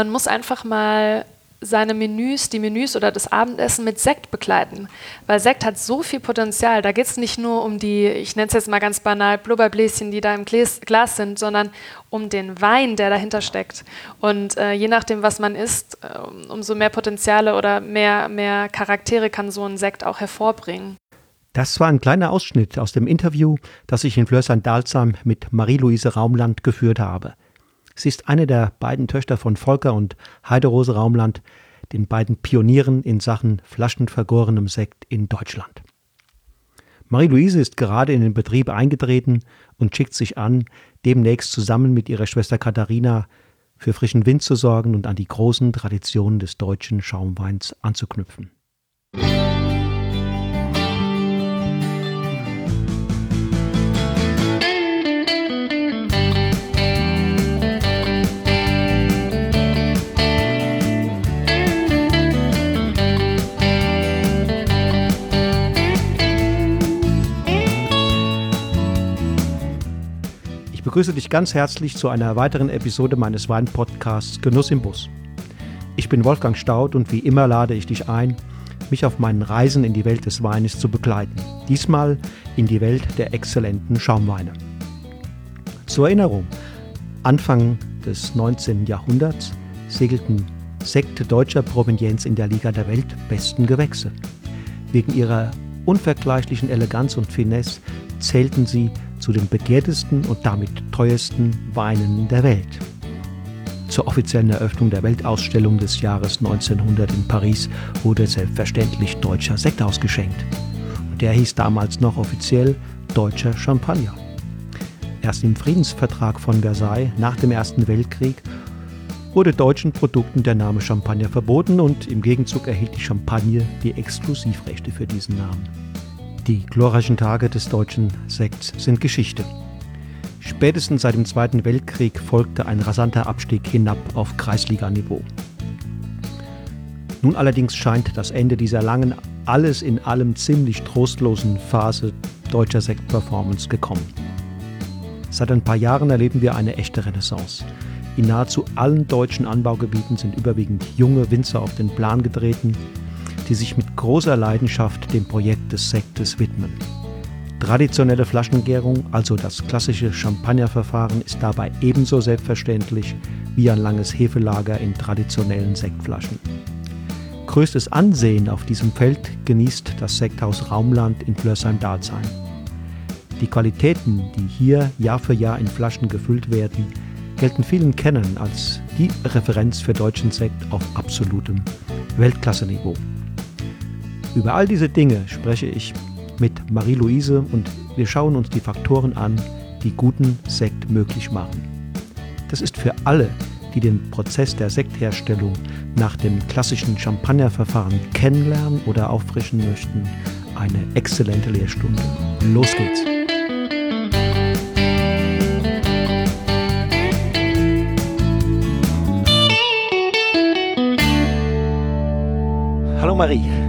man muss einfach mal seine Menüs, die Menüs oder das Abendessen mit Sekt begleiten. Weil Sekt hat so viel Potenzial. Da geht es nicht nur um die, ich nenne es jetzt mal ganz banal, Blubberbläschen, die da im Glas, sind, sondern um den Wein, der dahinter steckt. Und äh, je nachdem, was man isst, äh, umso mehr Potenziale oder mehr, mehr Charaktere kann so ein Sekt auch hervorbringen. Das war ein kleiner Ausschnitt aus dem Interview, das ich in Flörsheim-Dalsheim mit Marie-Louise Raumland geführt habe. Sie ist eine der beiden Töchter von Volker und Heiderose Raumland, den beiden Pionieren in Sachen flaschenvergorenem Sekt in Deutschland. Marie-Louise ist gerade in den Betrieb eingetreten und schickt sich an, demnächst zusammen mit ihrer Schwester Katharina für frischen Wind zu sorgen und an die großen Traditionen des deutschen Schaumweins anzuknüpfen. Begrüße dich ganz herzlich zu einer weiteren Episode meines Wein-Podcasts Genuss im Bus. Ich bin Wolfgang Staud und wie immer lade ich dich ein, mich auf meinen Reisen in die Welt des Weines zu begleiten. Diesmal in die Welt der exzellenten Schaumweine. Zur Erinnerung, Anfang des 19. Jahrhunderts segelten Sekte deutscher Provenienz in der Liga der weltbesten Gewächse. Wegen ihrer unvergleichlichen Eleganz und Finesse zählten sie zu den begehrtesten und damit teuersten Weinen der Welt. Zur offiziellen Eröffnung der Weltausstellung des Jahres 1900 in Paris wurde selbstverständlich deutscher Sekt ausgeschenkt. Und der hieß damals noch offiziell deutscher Champagner. Erst im Friedensvertrag von Versailles nach dem Ersten Weltkrieg wurde deutschen Produkten der Name Champagner verboten und im Gegenzug erhielt die Champagne die Exklusivrechte für diesen Namen. Die glorreichen Tage des deutschen Sekts sind Geschichte. Spätestens seit dem Zweiten Weltkrieg folgte ein rasanter Abstieg hinab auf Kreisliganiveau. Nun allerdings scheint das Ende dieser langen, alles in allem ziemlich trostlosen Phase deutscher Sektperformance gekommen. Seit ein paar Jahren erleben wir eine echte Renaissance. In nahezu allen deutschen Anbaugebieten sind überwiegend junge Winzer auf den Plan getreten, die sich mit großer Leidenschaft dem Projekt des Sektes widmen. Traditionelle Flaschengärung, also das klassische Champagnerverfahren, ist dabei ebenso selbstverständlich wie ein langes Hefelager in traditionellen Sektflaschen. Größtes Ansehen auf diesem Feld genießt das Sekthaus Raumland in Flörsheim-Dalsheim. Die Qualitäten, die hier Jahr für Jahr in Flaschen gefüllt werden, gelten vielen Kennern als die Referenz für deutschen Sekt auf absolutem Weltklasseniveau. Über all diese Dinge spreche ich mit Marie-Louise und wir schauen uns die Faktoren an, die guten Sekt möglich machen. Das ist für alle, die den Prozess der Sektherstellung nach dem klassischen Champagnerverfahren kennenlernen oder auffrischen möchten, eine exzellente Lehrstunde. Los geht's! Hallo Marie.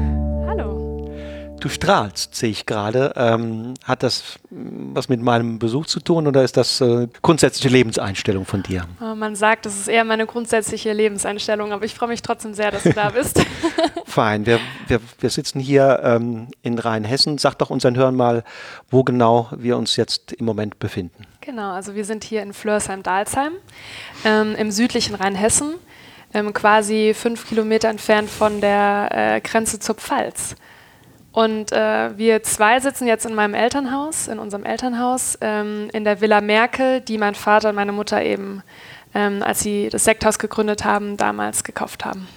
Du strahlst, sehe ich gerade. Ähm, hat das was mit meinem Besuch zu tun oder ist das äh, grundsätzliche Lebenseinstellung von dir? Äh, man sagt, es ist eher meine grundsätzliche Lebenseinstellung, aber ich freue mich trotzdem sehr, dass du da bist. Fein. Wir, wir, wir sitzen hier ähm, in Rheinhessen. Sag doch unseren Hörern mal, wo genau wir uns jetzt im Moment befinden. Genau, also wir sind hier in Flörsheim-Dalsheim ähm, im südlichen Rheinhessen, ähm, quasi fünf Kilometer entfernt von der äh, Grenze zur Pfalz. Und äh, wir zwei sitzen jetzt in meinem Elternhaus, in unserem Elternhaus, ähm, in der Villa Merkel, die mein Vater und meine Mutter eben, ähm, als sie das Sekthaus gegründet haben, damals gekauft haben.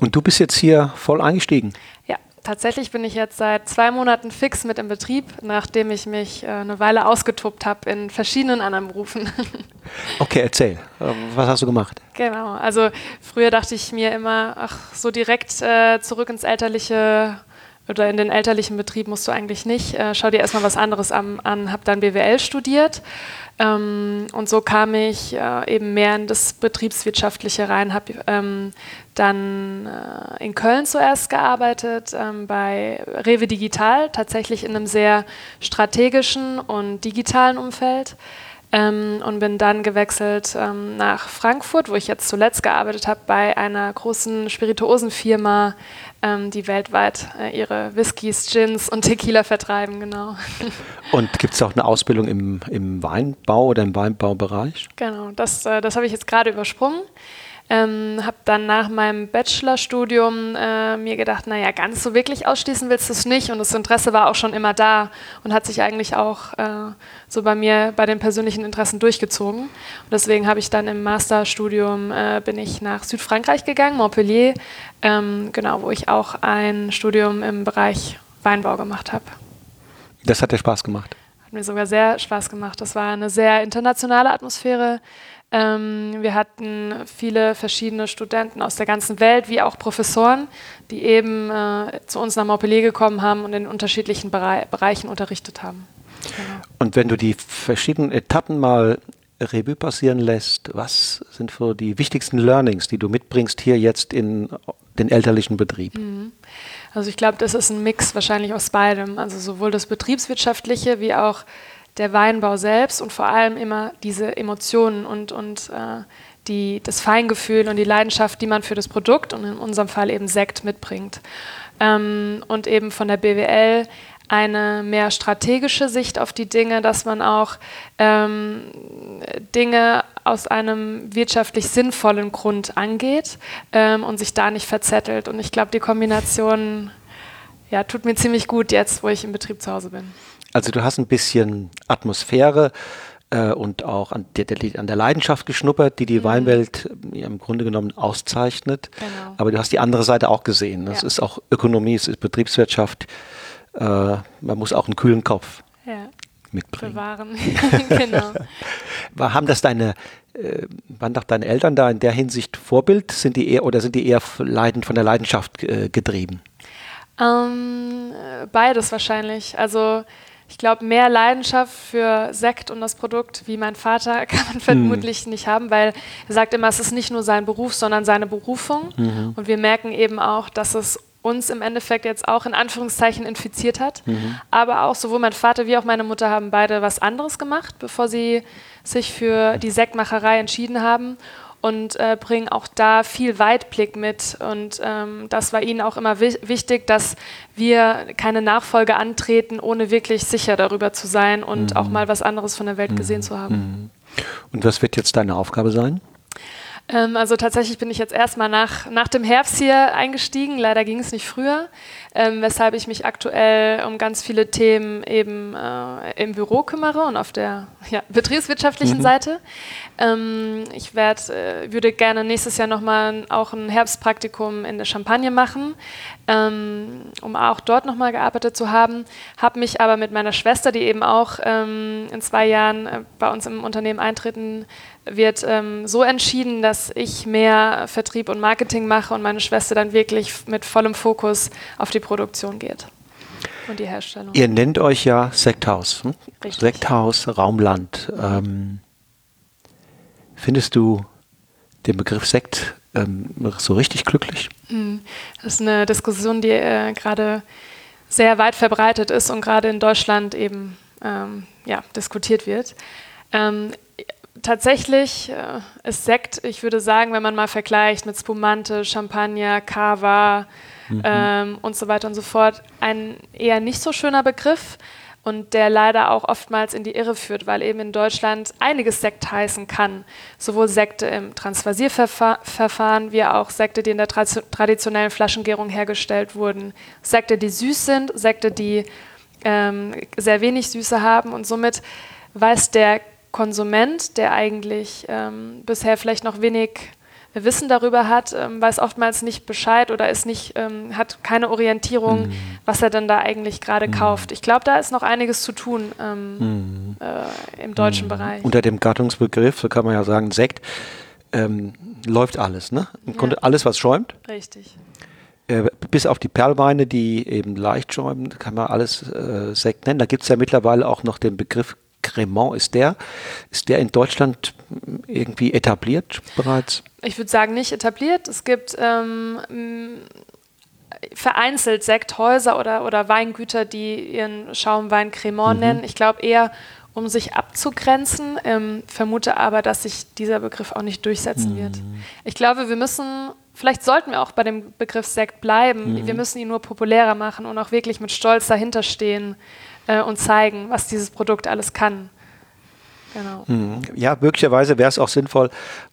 Und du bist jetzt hier voll eingestiegen? Ja, tatsächlich bin ich jetzt seit zwei Monaten fix mit im Betrieb, nachdem ich mich äh, eine Weile ausgetobt habe in verschiedenen anderen Berufen. okay, erzähl. Äh, was hast du gemacht? Genau, also früher dachte ich mir immer, ach, so direkt äh, zurück ins elterliche oder in den elterlichen Betrieb musst du eigentlich nicht. Äh, schau dir erstmal was anderes an, an habe dann BWL studiert. Ähm, und so kam ich äh, eben mehr in das Betriebswirtschaftliche rein, habe ähm, dann äh, in Köln zuerst gearbeitet, ähm, bei Rewe Digital, tatsächlich in einem sehr strategischen und digitalen Umfeld. ähm, und bin dann gewechselt ähm, nach Frankfurt, wo ich jetzt zuletzt gearbeitet habe bei einer großen Spirituosenfirma, ähm, die weltweit äh, ihre Whiskys, Gins und Tequila vertreiben, genau. Und gibt es auch eine Ausbildung im, im Weinbau oder im Weinbaubereich? Genau, das, äh, das habe ich jetzt gerade übersprungen. Ähm, habe dann nach meinem Bachelorstudium äh, mir gedacht, naja, ganz so wirklich ausschließen willst du es nicht. Und das Interesse war auch schon immer da und hat sich eigentlich auch äh, so bei mir, bei den persönlichen Interessen durchgezogen. Und deswegen habe ich dann im Masterstudium, äh, bin ich nach Südfrankreich gegangen, Montpellier, ähm, genau, wo ich auch ein Studium im Bereich Weinbau gemacht habe. Das hat dir Spaß gemacht? Hat mir sogar sehr Spaß gemacht. Das war eine sehr internationale Atmosphäre. Ähm, wir hatten viele verschiedene Studenten aus der ganzen Welt, wie auch Professoren, die eben äh, zu uns nach Montpellier gekommen haben und in unterschiedlichen Bere Bereichen unterrichtet haben. Genau. Und wenn du die verschiedenen Etappen mal Revue passieren lässt, was sind für die wichtigsten Learnings, die du mitbringst hier jetzt in den elterlichen Betrieb? Mhm. Also ich glaube, das ist ein Mix wahrscheinlich aus beidem. Also sowohl das Betriebswirtschaftliche wie auch der Weinbau selbst und vor allem immer diese Emotionen und, und äh, die, das Feingefühl und die Leidenschaft, die man für das Produkt und in unserem Fall eben Sekt mitbringt. Ähm, und eben von der BWL eine mehr strategische Sicht auf die Dinge, dass man auch ähm, Dinge aus einem wirtschaftlich sinnvollen Grund angeht ähm, und sich da nicht verzettelt. Und ich glaube, die Kombination ja, tut mir ziemlich gut jetzt, wo ich im Betrieb zu Hause bin. Also du hast ein bisschen Atmosphäre äh, und auch an der, an der, Leidenschaft geschnuppert, die die mhm. Weinwelt ja, im Grunde genommen auszeichnet. Genau. Aber du hast die andere Seite auch gesehen. Das ja. ist auch Ökonomie, es ist Betriebswirtschaft. Äh, man muss auch einen kühlen Kopf ja. mitbringen. Bewahren. genau. Haben das deine, äh, waren doch deine Eltern da in der Hinsicht Vorbild? Sind die eher oder sind die eher leidend von der Leidenschaft äh, getrieben? Ähm, beides wahrscheinlich. Also ich glaube, mehr Leidenschaft für Sekt und das Produkt wie mein Vater kann man vermutlich mhm. nicht haben, weil er sagt immer, es ist nicht nur sein Beruf, sondern seine Berufung. Mhm. Und wir merken eben auch, dass es uns im Endeffekt jetzt auch in Anführungszeichen infiziert hat. Mhm. Aber auch sowohl mein Vater wie auch meine Mutter haben beide was anderes gemacht, bevor sie sich für die Sektmacherei entschieden haben und äh, bringen auch da viel Weitblick mit. Und ähm, das war ihnen auch immer wi wichtig, dass wir keine Nachfolge antreten, ohne wirklich sicher darüber zu sein und mhm. auch mal was anderes von der Welt mhm. gesehen zu haben. Mhm. Und was wird jetzt deine Aufgabe sein? Ähm, also tatsächlich bin ich jetzt erstmal nach, nach dem Herbst hier eingestiegen. Leider ging es nicht früher, ähm, weshalb ich mich aktuell um ganz viele Themen eben äh, im Büro kümmere und auf der ja, betriebswirtschaftlichen mhm. Seite. Ähm, ich werd, äh, würde gerne nächstes Jahr nochmal auch ein Herbstpraktikum in der Champagne machen, ähm, um auch dort nochmal gearbeitet zu haben. Habe mich aber mit meiner Schwester, die eben auch ähm, in zwei Jahren äh, bei uns im Unternehmen eintreten wird, ähm, so entschieden, dass ich mehr Vertrieb und Marketing mache und meine Schwester dann wirklich mit vollem Fokus auf die Produktion geht und die Herstellung. Ihr nennt euch ja Sekthaus. Hm? Sekthaus, Raumland. Ähm, findest du den Begriff Sekt ähm, so richtig glücklich? Hm, das ist eine Diskussion, die äh, gerade sehr weit verbreitet ist und gerade in Deutschland eben ähm, ja, diskutiert wird. Tatsächlich äh, ist Sekt, ich würde sagen, wenn man mal vergleicht mit Spumante, Champagner, Cava mhm. ähm, und so weiter und so fort, ein eher nicht so schöner Begriff und der leider auch oftmals in die Irre führt, weil eben in Deutschland einiges Sekt heißen kann. Sowohl Sekte im Transvasierverfahren wie auch Sekte, die in der traditionellen Flaschengärung hergestellt wurden. Sekte, die süß sind, Sekte, die ähm, sehr wenig Süße haben und somit weiß der Konsument, der eigentlich ähm, bisher vielleicht noch wenig Wissen darüber hat, ähm, weiß oftmals nicht Bescheid oder ist nicht, ähm, hat keine Orientierung, mhm. was er denn da eigentlich gerade mhm. kauft. Ich glaube, da ist noch einiges zu tun ähm, mhm. äh, im deutschen mhm. Bereich. Unter dem Gattungsbegriff, so kann man ja sagen, Sekt, ähm, läuft alles, ne? Im Grunde ja. alles, was schäumt. Richtig. Äh, bis auf die Perlweine, die eben leicht schäumen, kann man alles äh, Sekt nennen. Da gibt es ja mittlerweile auch noch den Begriff Cremant, ist der, ist der in Deutschland irgendwie etabliert bereits? Ich würde sagen, nicht etabliert. Es gibt ähm, vereinzelt Sekthäuser oder, oder Weingüter, die ihren Schaumwein Cremant mhm. nennen. Ich glaube eher um sich abzugrenzen, ähm, vermute aber, dass sich dieser Begriff auch nicht durchsetzen mhm. wird. Ich glaube, wir müssen, vielleicht sollten wir auch bei dem Begriff Sekt bleiben, mhm. wir müssen ihn nur populärer machen und auch wirklich mit Stolz dahinter stehen äh, und zeigen, was dieses Produkt alles kann. Genau. Mhm. Ja, möglicherweise wäre es auch sinnvoll,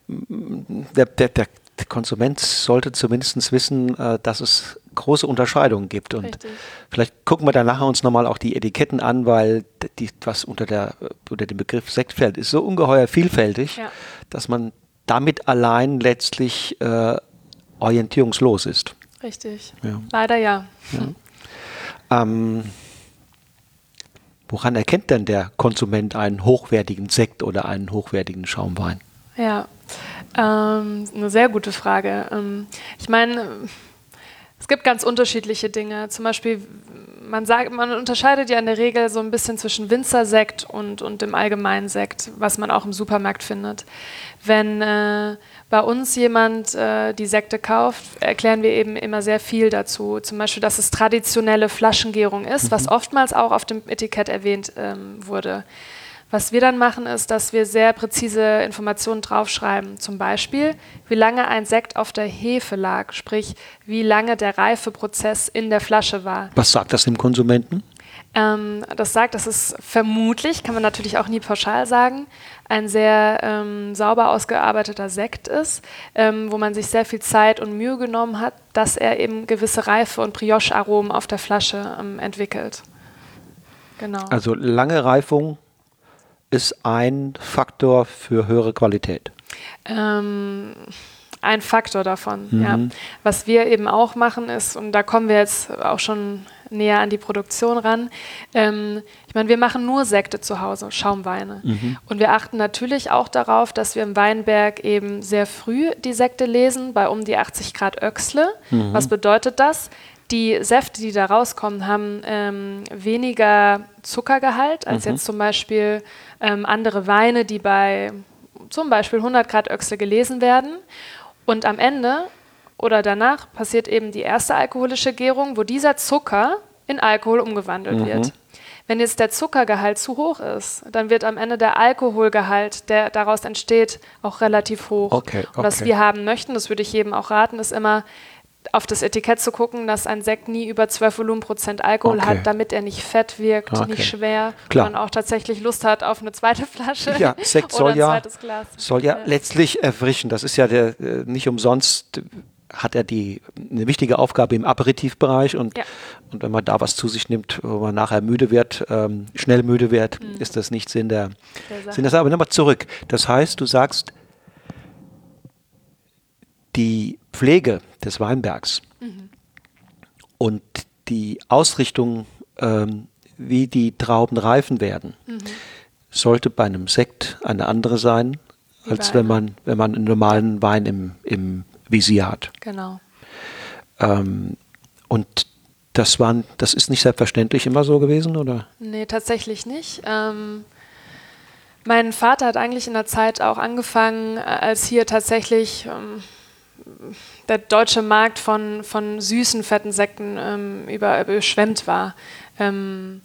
der, der, der Konsument sollte zumindest wissen, äh, dass es große Unterscheidungen gibt. Und Richtig. vielleicht gucken wir dann nachher uns nochmal auch die Etiketten an, weil die, was unter, der, unter dem Begriff Sekt fällt, ist so ungeheuer vielfältig, ja. dass man damit allein letztlich äh, orientierungslos ist. Richtig. Ja. Leider ja. ja. Ähm, woran erkennt denn der Konsument einen hochwertigen Sekt oder einen hochwertigen Schaumwein? Ja, ähm, eine sehr gute Frage. Ähm, ich meine, es gibt ganz unterschiedliche Dinge. Zum Beispiel, man, sagt, man unterscheidet ja in der Regel so ein bisschen zwischen Winzersekt und, und dem allgemeinen Sekt, was man auch im Supermarkt findet. Wenn äh, bei uns jemand äh, die Sekte kauft, erklären wir eben immer sehr viel dazu. Zum Beispiel, dass es traditionelle Flaschengärung ist, mhm. was oftmals auch auf dem Etikett erwähnt ähm, wurde. Was wir dann machen, ist, dass wir sehr präzise Informationen draufschreiben. Zum Beispiel, wie lange ein Sekt auf der Hefe lag, sprich, wie lange der Reifeprozess in der Flasche war. Was sagt das dem Konsumenten? Ähm, das sagt, dass es vermutlich, kann man natürlich auch nie pauschal sagen, ein sehr ähm, sauber ausgearbeiteter Sekt ist, ähm, wo man sich sehr viel Zeit und Mühe genommen hat, dass er eben gewisse Reife und Brioche-Aromen auf der Flasche ähm, entwickelt. Genau. Also lange Reifung ist ein Faktor für höhere Qualität? Ähm, ein Faktor davon, mhm. ja. Was wir eben auch machen ist, und da kommen wir jetzt auch schon näher an die Produktion ran. Ähm, ich meine, wir machen nur Sekte zu Hause, Schaumweine. Mhm. Und wir achten natürlich auch darauf, dass wir im Weinberg eben sehr früh die Sekte lesen, bei um die 80 Grad Öchsle. Mhm. Was bedeutet das? Die Säfte, die da rauskommen, haben ähm, weniger Zuckergehalt als mhm. jetzt zum Beispiel ähm, andere Weine, die bei zum Beispiel 100 Grad Öchsle gelesen werden. Und am Ende oder danach passiert eben die erste alkoholische Gärung, wo dieser Zucker in Alkohol umgewandelt mhm. wird. Wenn jetzt der Zuckergehalt zu hoch ist, dann wird am Ende der Alkoholgehalt, der daraus entsteht, auch relativ hoch. Okay, okay. Was wir haben möchten, das würde ich jedem auch raten, ist immer auf das Etikett zu gucken, dass ein Sekt nie über 12 Volumenprozent Alkohol okay. hat, damit er nicht fett wirkt, okay. nicht schwer, Klar. man auch tatsächlich Lust hat auf eine zweite Flasche. Ja, Sekt soll ja, soll ja, ja, letztlich erfrischen. Das ist ja der, äh, nicht umsonst hat er die eine wichtige Aufgabe im Aperitivbereich und, ja. und wenn man da was zu sich nimmt, wo man nachher müde wird, ähm, schnell müde wird, mhm. ist das nicht Sinn der, der Sinn der Sache. Aber nochmal zurück. Das heißt, du sagst, die Pflege des Weinbergs mhm. und die Ausrichtung, ähm, wie die Trauben reifen werden, mhm. sollte bei einem Sekt eine andere sein, wie als wenn man, wenn man einen normalen Wein im, im Visier hat. Genau. Ähm, und das, waren, das ist nicht selbstverständlich immer so gewesen, oder? Nee, tatsächlich nicht. Ähm, mein Vater hat eigentlich in der Zeit auch angefangen, als hier tatsächlich ähm, der deutsche Markt von, von süßen, fetten Sekten ähm, über, überschwemmt war. Ähm,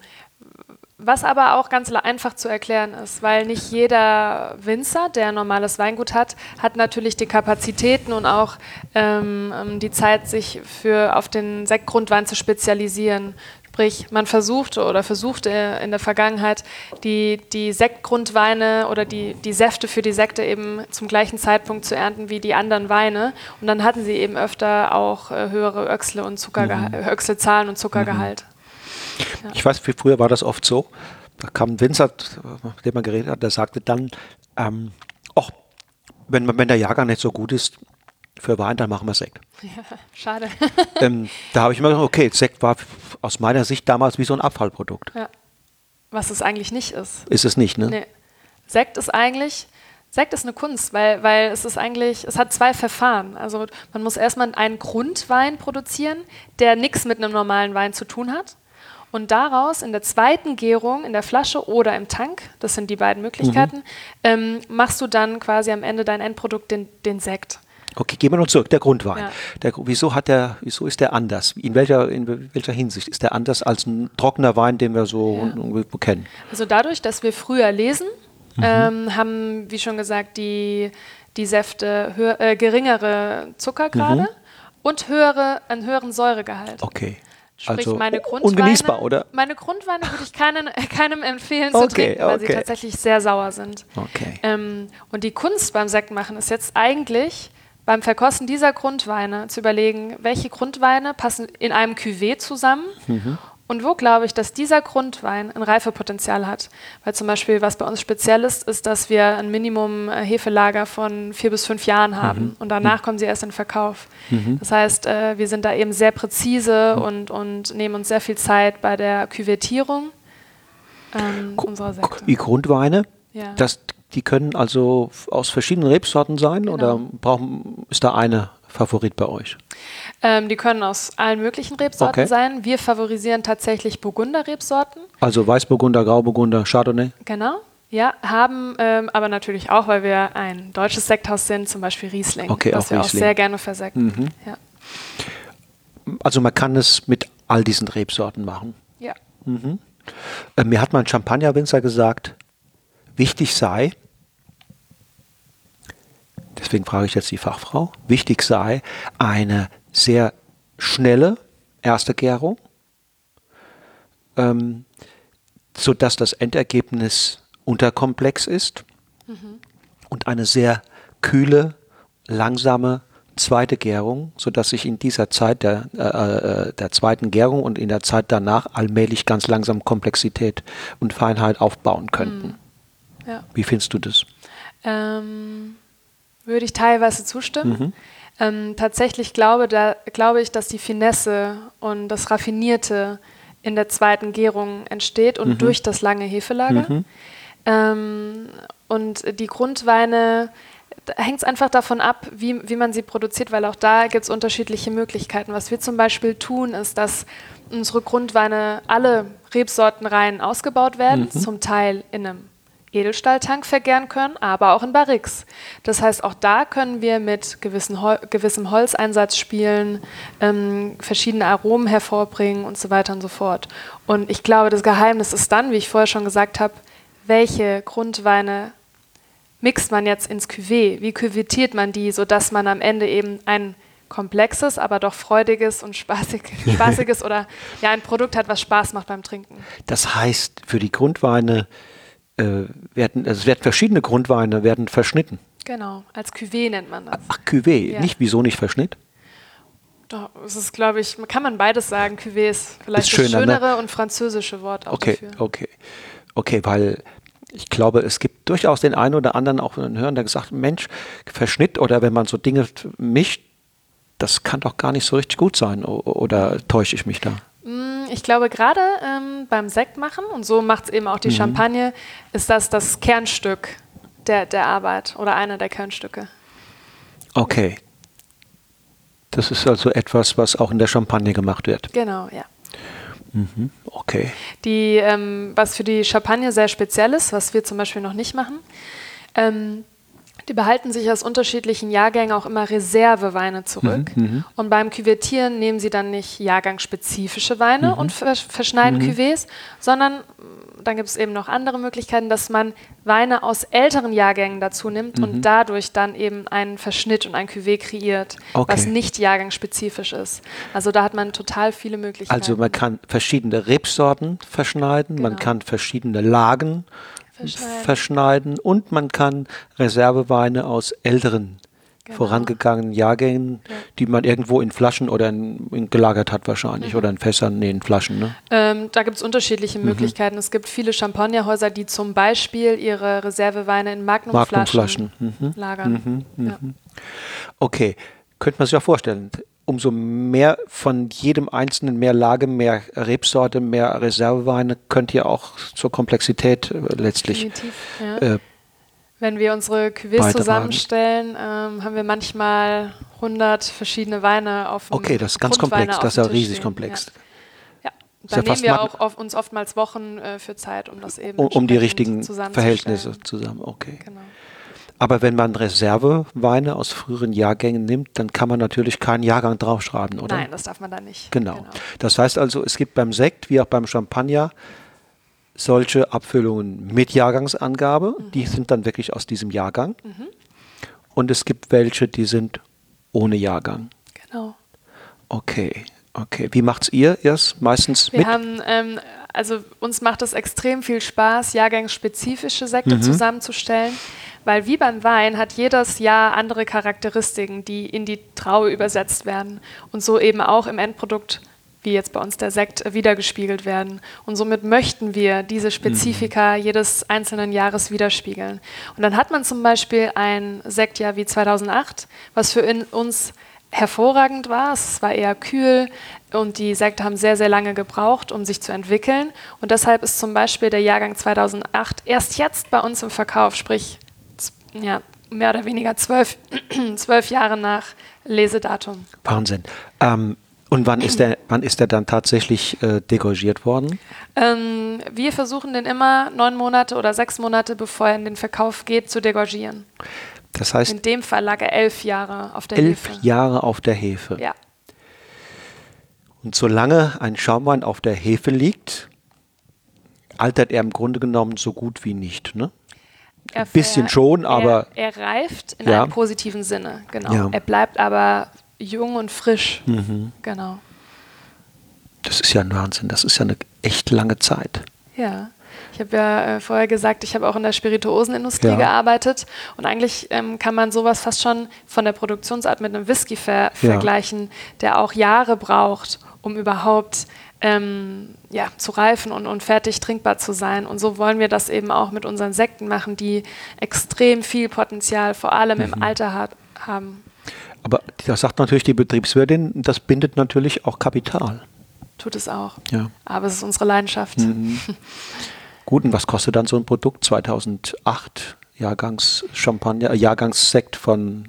was aber auch ganz einfach zu erklären ist, weil nicht jeder Winzer, der ein normales Weingut hat, hat natürlich die Kapazitäten und auch ähm, ähm die Zeit, sich für auf den Sektgrundwein zu spezialisieren. Sprich, man versuchte oder versuchte in der Vergangenheit, die, die Sektgrundweine oder die, die Säfte für die Sekte eben zum gleichen Zeitpunkt zu ernten wie die anderen Weine. Und dann hatten sie eben öfter auch äh, höhere Öchsle und Zuckergehalt, mhm. Öchslezahlen und Zuckergehalt. Mhm. Ja. Ich weiß, wie früher war das oft so. Da kam ein Winzer, mit dem man geredet hat, der sagte dann, ähm, ach, wenn, wenn der Jahrgang nicht so gut ist, für Wein, dann machen wir Sekt. Ja, schade. ähm, da habe ich immer gedacht, okay, Sekt war aus meiner Sicht damals wie so ein Abfallprodukt. Ja. Was es eigentlich nicht ist. Ist es nicht, ne? Nee. Sekt ist eigentlich, Sekt ist eine Kunst, weil, weil es ist eigentlich, es hat zwei Verfahren. Also man muss erstmal einen Grundwein produzieren, der nichts mit einem normalen Wein zu tun hat. Und daraus in der zweiten Gärung, in der Flasche oder im Tank, das sind die beiden Möglichkeiten, mhm. ähm, machst du dann quasi am Ende dein Endprodukt, den, den Sekt. Okay, gehen wir noch zurück. Der Grundwein. Ja. Der, wieso hat der, wieso ist der anders? In welcher, in welcher Hinsicht ist der anders als ein trockener Wein, den wir so Ja. kennen? Also dadurch, dass wir früher lesen, Mhm. ähm, haben, wie schon gesagt, die, die Säfte höher, äh, geringere Zuckergrade und höhere, einen höheren Säuregehalt. Mhm. Okay. Sprich, also meine un- Grundweine, ungenießbar, oder? Meine Grundweine würde ich keinen, keinem empfehlen zu Okay, trinken, weil sie okay. tatsächlich sehr sauer sind. Okay. Ähm, und die Kunst beim Sektmachen ist jetzt eigentlich beim Verkosten dieser Grundweine zu überlegen, welche Grundweine passen in einem Cuvée zusammen Mhm. und wo glaube ich, dass dieser Grundwein ein Reifepotenzial hat. Weil zum Beispiel, was bei uns speziell ist, ist, dass wir ein Minimum äh, Hefelager von vier bis fünf Jahren Mhm. haben und danach kommen sie erst in Verkauf. Das heißt, äh, wir sind da eben sehr präzise Mhm. und, und nehmen uns sehr viel Zeit bei der Küvettierung ähm, unserer Sekte. Die Grundweine, Ja. das, die können also aus verschiedenen Rebsorten sein Genau. oder brauchen, ist da eine Favorit bei euch? Ähm, die können aus allen möglichen Rebsorten Okay. sein. Wir favorisieren tatsächlich Burgunder-Rebsorten. Also Weißburgunder, Grauburgunder, Chardonnay? Genau. Ja, haben ähm, aber natürlich auch, weil wir ein deutsches Sekthaus sind, zum Beispiel Riesling, Okay, was auch wir Riesling. auch sehr gerne versekten. Ja. Also man kann es mit all diesen Rebsorten machen. ja. Äh, mir hat mein Champagnerwinzer gesagt, wichtig sei, deswegen frage ich jetzt die Fachfrau, wichtig sei eine sehr schnelle erste Gärung, ähm, sodass das Endergebnis unterkomplex ist und eine sehr kühle, langsame zweite Gärung, sodass sich in dieser Zeit der, äh, äh, der zweiten Gärung und in der Zeit danach allmählich ganz langsam Komplexität und Feinheit aufbauen könnten. ja. Wie findest du das? Ähm, würde ich teilweise zustimmen. Mhm. Ähm, tatsächlich glaube, da, glaube ich, dass die Finesse und das Raffinierte in der zweiten Gärung entsteht Mhm. und durch das lange Hefelager. Ähm, und die Grundweine, hängt es einfach davon ab, wie, wie man sie produziert, weil auch da gibt es unterschiedliche Möglichkeiten. Was wir zum Beispiel tun, ist, dass unsere Grundweine alle Rebsortenreihen ausgebaut werden, zum Teil in einem Edelstahltank vergären können, aber auch in Barriques. Das heißt, auch da können wir mit gewissen Hol gewissem Holzeinsatz spielen, ähm, verschiedene Aromen hervorbringen und so weiter und so fort. Und ich glaube, das Geheimnis ist dann, wie ich vorher schon gesagt habe, welche Grundweine mixt man jetzt ins Cuvée? Wie küvettiert man die, sodass man am Ende eben ein komplexes, aber doch freudiges und spaßig, spaßiges oder ja ein Produkt hat, was Spaß macht beim Trinken. Das heißt, für die Grundweine äh, werden, also es werden verschiedene Grundweine werden verschnitten. Genau, als Cuvée nennt man das. Ach, Cuvée, Ja. nicht wieso nicht Verschnitt? Doch, es ist, glaube ich, kann man beides sagen. Cuvée ist vielleicht Ist das schöner, ne? schönere und französische Wort auch Okay, dafür. okay. Okay, weil ich glaube, es gibt durchaus den einen oder anderen auch einen Hörer, der gesagt Mensch, Verschnitt oder wenn man so Dinge mischt, das kann doch gar nicht so richtig gut sein. Oder täusche ich mich da? Ich glaube, gerade ähm, beim Sekt machen, und so macht es eben auch die Mhm. Champagne, ist das das Kernstück der, der Arbeit oder einer der Kernstücke. Okay. Das ist also etwas, was auch in der Champagne gemacht wird. Genau, ja. Okay. Die, ähm, was für die Champagne sehr speziell ist, was wir zum Beispiel noch nicht machen, ähm, die behalten sich aus unterschiedlichen Jahrgängen auch immer Reserveweine zurück. Und beim Küvettieren nehmen sie dann nicht jahrgangsspezifische Weine und vers verschneiden Cuvées, sondern mm, dann gibt es eben noch andere Möglichkeiten, dass man Weine aus älteren Jahrgängen dazu nimmt und dadurch dann eben einen Verschnitt und ein Cuvée kreiert, was Okay. nicht jahrgangsspezifisch ist. Also da hat man total viele Möglichkeiten. Also man kann verschiedene Rebsorten verschneiden, man Genau. kann verschiedene Lagen Verschneiden. verschneiden und man kann Reserveweine aus älteren Genau. vorangegangenen Jahrgängen, die man irgendwo in Flaschen oder in, in gelagert hat Mhm. wahrscheinlich oder in Fässern, nee, in Flaschen. Ne? Ähm, da gibt es unterschiedliche Mhm. Möglichkeiten. Es gibt viele Champagnerhäuser, die zum Beispiel ihre Reserveweine in Magnumflaschen Magnumflaschen. Mhm. lagern. Ja. Okay, könnte man sich auch vorstellen. Umso mehr von jedem einzelnen, mehr Lage, mehr Rebsorte, mehr Reserveweine, könnt ihr auch zur Komplexität äh, letztlich. Ja. äh, Wenn wir unsere Cuvées zusammenstellen, ähm, haben wir manchmal 100 verschiedene Weine auf dem Okay, das ist ganz Grundweine komplex, das ist ja riesig stehen. komplex. Ja. Ist ja Da nehmen wir auch auf, uns oftmals Wochen äh, für Zeit, um das eben Um, um die richtigen. Verhältnisse zusammen. Okay. Genau. Aber wenn man Reserveweine aus früheren Jahrgängen nimmt, dann kann man natürlich keinen Jahrgang draufschreiben, oder? Nein, das darf man da nicht. Genau. genau. Das heißt also, es gibt beim Sekt wie auch beim Champagner solche Abfüllungen mit Jahrgangsangabe. Mhm. Die sind dann wirklich aus diesem Jahrgang. Mhm. Und es gibt welche, die sind ohne Jahrgang. Genau. Okay, okay. Wie macht's ihr erst meistens Wir mit? haben ähm, also uns macht es extrem viel Spaß, jahrgangsspezifische Sekte mhm. zusammenzustellen, weil wie beim Wein hat jedes Jahr andere Charakteristiken, die in die Traube übersetzt werden und so eben auch im Endprodukt wie jetzt bei uns der Sekt, wiedergespiegelt werden. Und somit möchten wir diese Spezifika mhm. jedes einzelnen Jahres widerspiegeln. Und dann hat man zum Beispiel ein Sektjahr wie 2008, was für uns hervorragend war. Es war eher kühl und die Sekte haben sehr, sehr lange gebraucht, um sich zu entwickeln. Und deshalb ist zum Beispiel der Jahrgang 2008 erst jetzt bei uns im Verkauf, sprich ja, mehr oder weniger zwölf, zwölf Jahre nach Lesedatum. Wahnsinn. Ähm, und wann ist der, wann ist der dann tatsächlich äh, degorgiert worden? Ähm, wir versuchen den immer neun Monate oder sechs Monate, bevor er in den Verkauf geht, zu degorgieren. Das heißt. In dem Fall lag er elf Jahre auf der elf Hefe. Elf Jahre auf der Hefe. Ja. Und solange ein Schaumwein auf der Hefe liegt, altert er im Grunde genommen so gut wie nicht, ne? Ein bisschen schon, aber. Er, er reift in ja. einem positiven Sinne, genau. Ja. Er bleibt aber jung und frisch. Mhm. Genau. Das ist ja ein Wahnsinn. Das ist ja eine echt lange Zeit. Ja. Ich habe ja äh, vorher gesagt, ich habe auch in der Spirituosenindustrie ja. gearbeitet und eigentlich ähm, kann man sowas fast schon von der Produktionsart mit einem Whisky ver vergleichen, der auch Jahre braucht, um überhaupt ähm, ja, zu reifen und, und fertig trinkbar zu sein. Und so wollen wir das eben auch mit unseren Sekten machen, die extrem viel Potenzial, vor allem mhm. im Alter hat, haben. Aber das sagt natürlich die Betriebswirtin, das bindet natürlich auch Kapital. Tut es auch. Ja. Aber es ist unsere Leidenschaft. Mhm. Gut, und was kostet dann so ein Produkt? 2008 Jahrgangs Champagner, äh, Jahrgangssekt von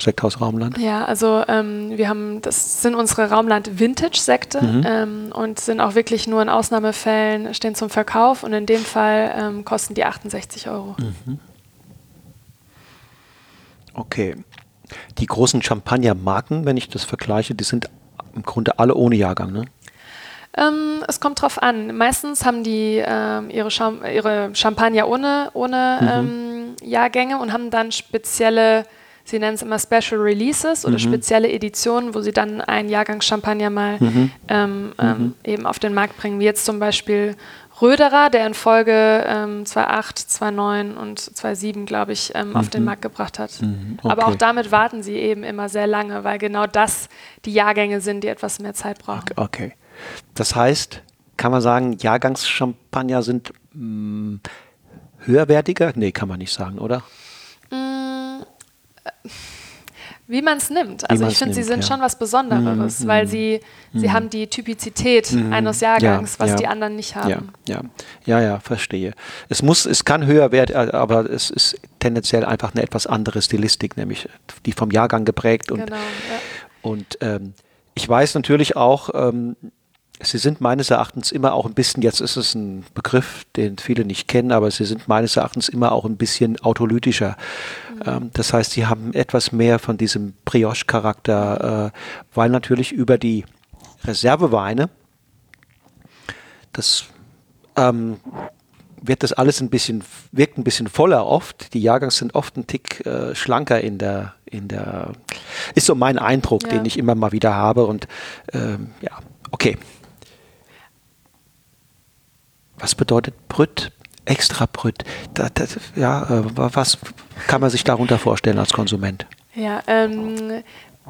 Sekthaus Raumland? Ja, also ähm, wir haben, das sind unsere Raumland Vintage-Sekte mhm. ähm, und sind auch wirklich nur in Ausnahmefällen, stehen zum Verkauf und in dem Fall ähm, kosten die 68 Euro. Mhm. Okay. Die großen Champagner-Marken, wenn ich das vergleiche, die sind im Grunde alle ohne Jahrgang, ne? Ähm, es kommt drauf an. Meistens haben die ähm, ihre, Cham ihre, Champagner ohne, ohne mhm. ähm, Jahrgänge und haben dann spezielle, sie nennen es immer Special Releases oder mhm. spezielle Editionen, wo sie dann einen Jahrgang Champagner mal mhm. Ähm, ähm, mhm. eben auf den Markt bringen. Wie jetzt zum Beispiel Röderer, der in Folge ähm, 2.8, 2.9 und 2.7, glaube ich, ähm, auf den mhm. Markt gebracht hat. Mhm, okay. Aber auch damit warten sie eben immer sehr lange, weil genau das die Jahrgänge sind, die etwas mehr Zeit brauchen. Okay. okay. Das heißt, kann man sagen, Jahrgangschampagner sind mh, mm, höherwertiger? Nee, kann man nicht sagen, oder? Mm, wie man es nimmt. Also ich finde, sie sind ja. schon was Besonderes, mm, weil sie, mm, sie haben die Typizität mm, eines Jahrgangs, ja, was ja. die anderen nicht haben. Ja, ja, ja, ja, verstehe. Es muss, es kann höher werden, äh, aber es ist tendenziell einfach eine etwas andere Stilistik, nämlich die vom Jahrgang geprägt und, genau, und ähm, ich weiß natürlich auch, ähm, Sie sind meines Erachtens immer auch ein bisschen, jetzt ist es ein Begriff, den viele nicht kennen, aber sie sind meines Erachtens immer auch ein bisschen autolytischer. Ähm, das heißt, sie haben etwas mehr von diesem Brioche-Charakter, äh, weil natürlich über die Reserveweine, das ähm, wird das alles ein bisschen, wirkt ein bisschen voller oft. Die Jahrgangs sind oft ein Tick äh, schlanker in der, in der, ist so mein Eindruck, ja. den ich immer mal wieder habe und ähm, ja, okay. Was bedeutet Brüt? Extra Brüt? Das, das, ja, äh, was kann man sich darunter vorstellen als Konsument? Ja, ähm,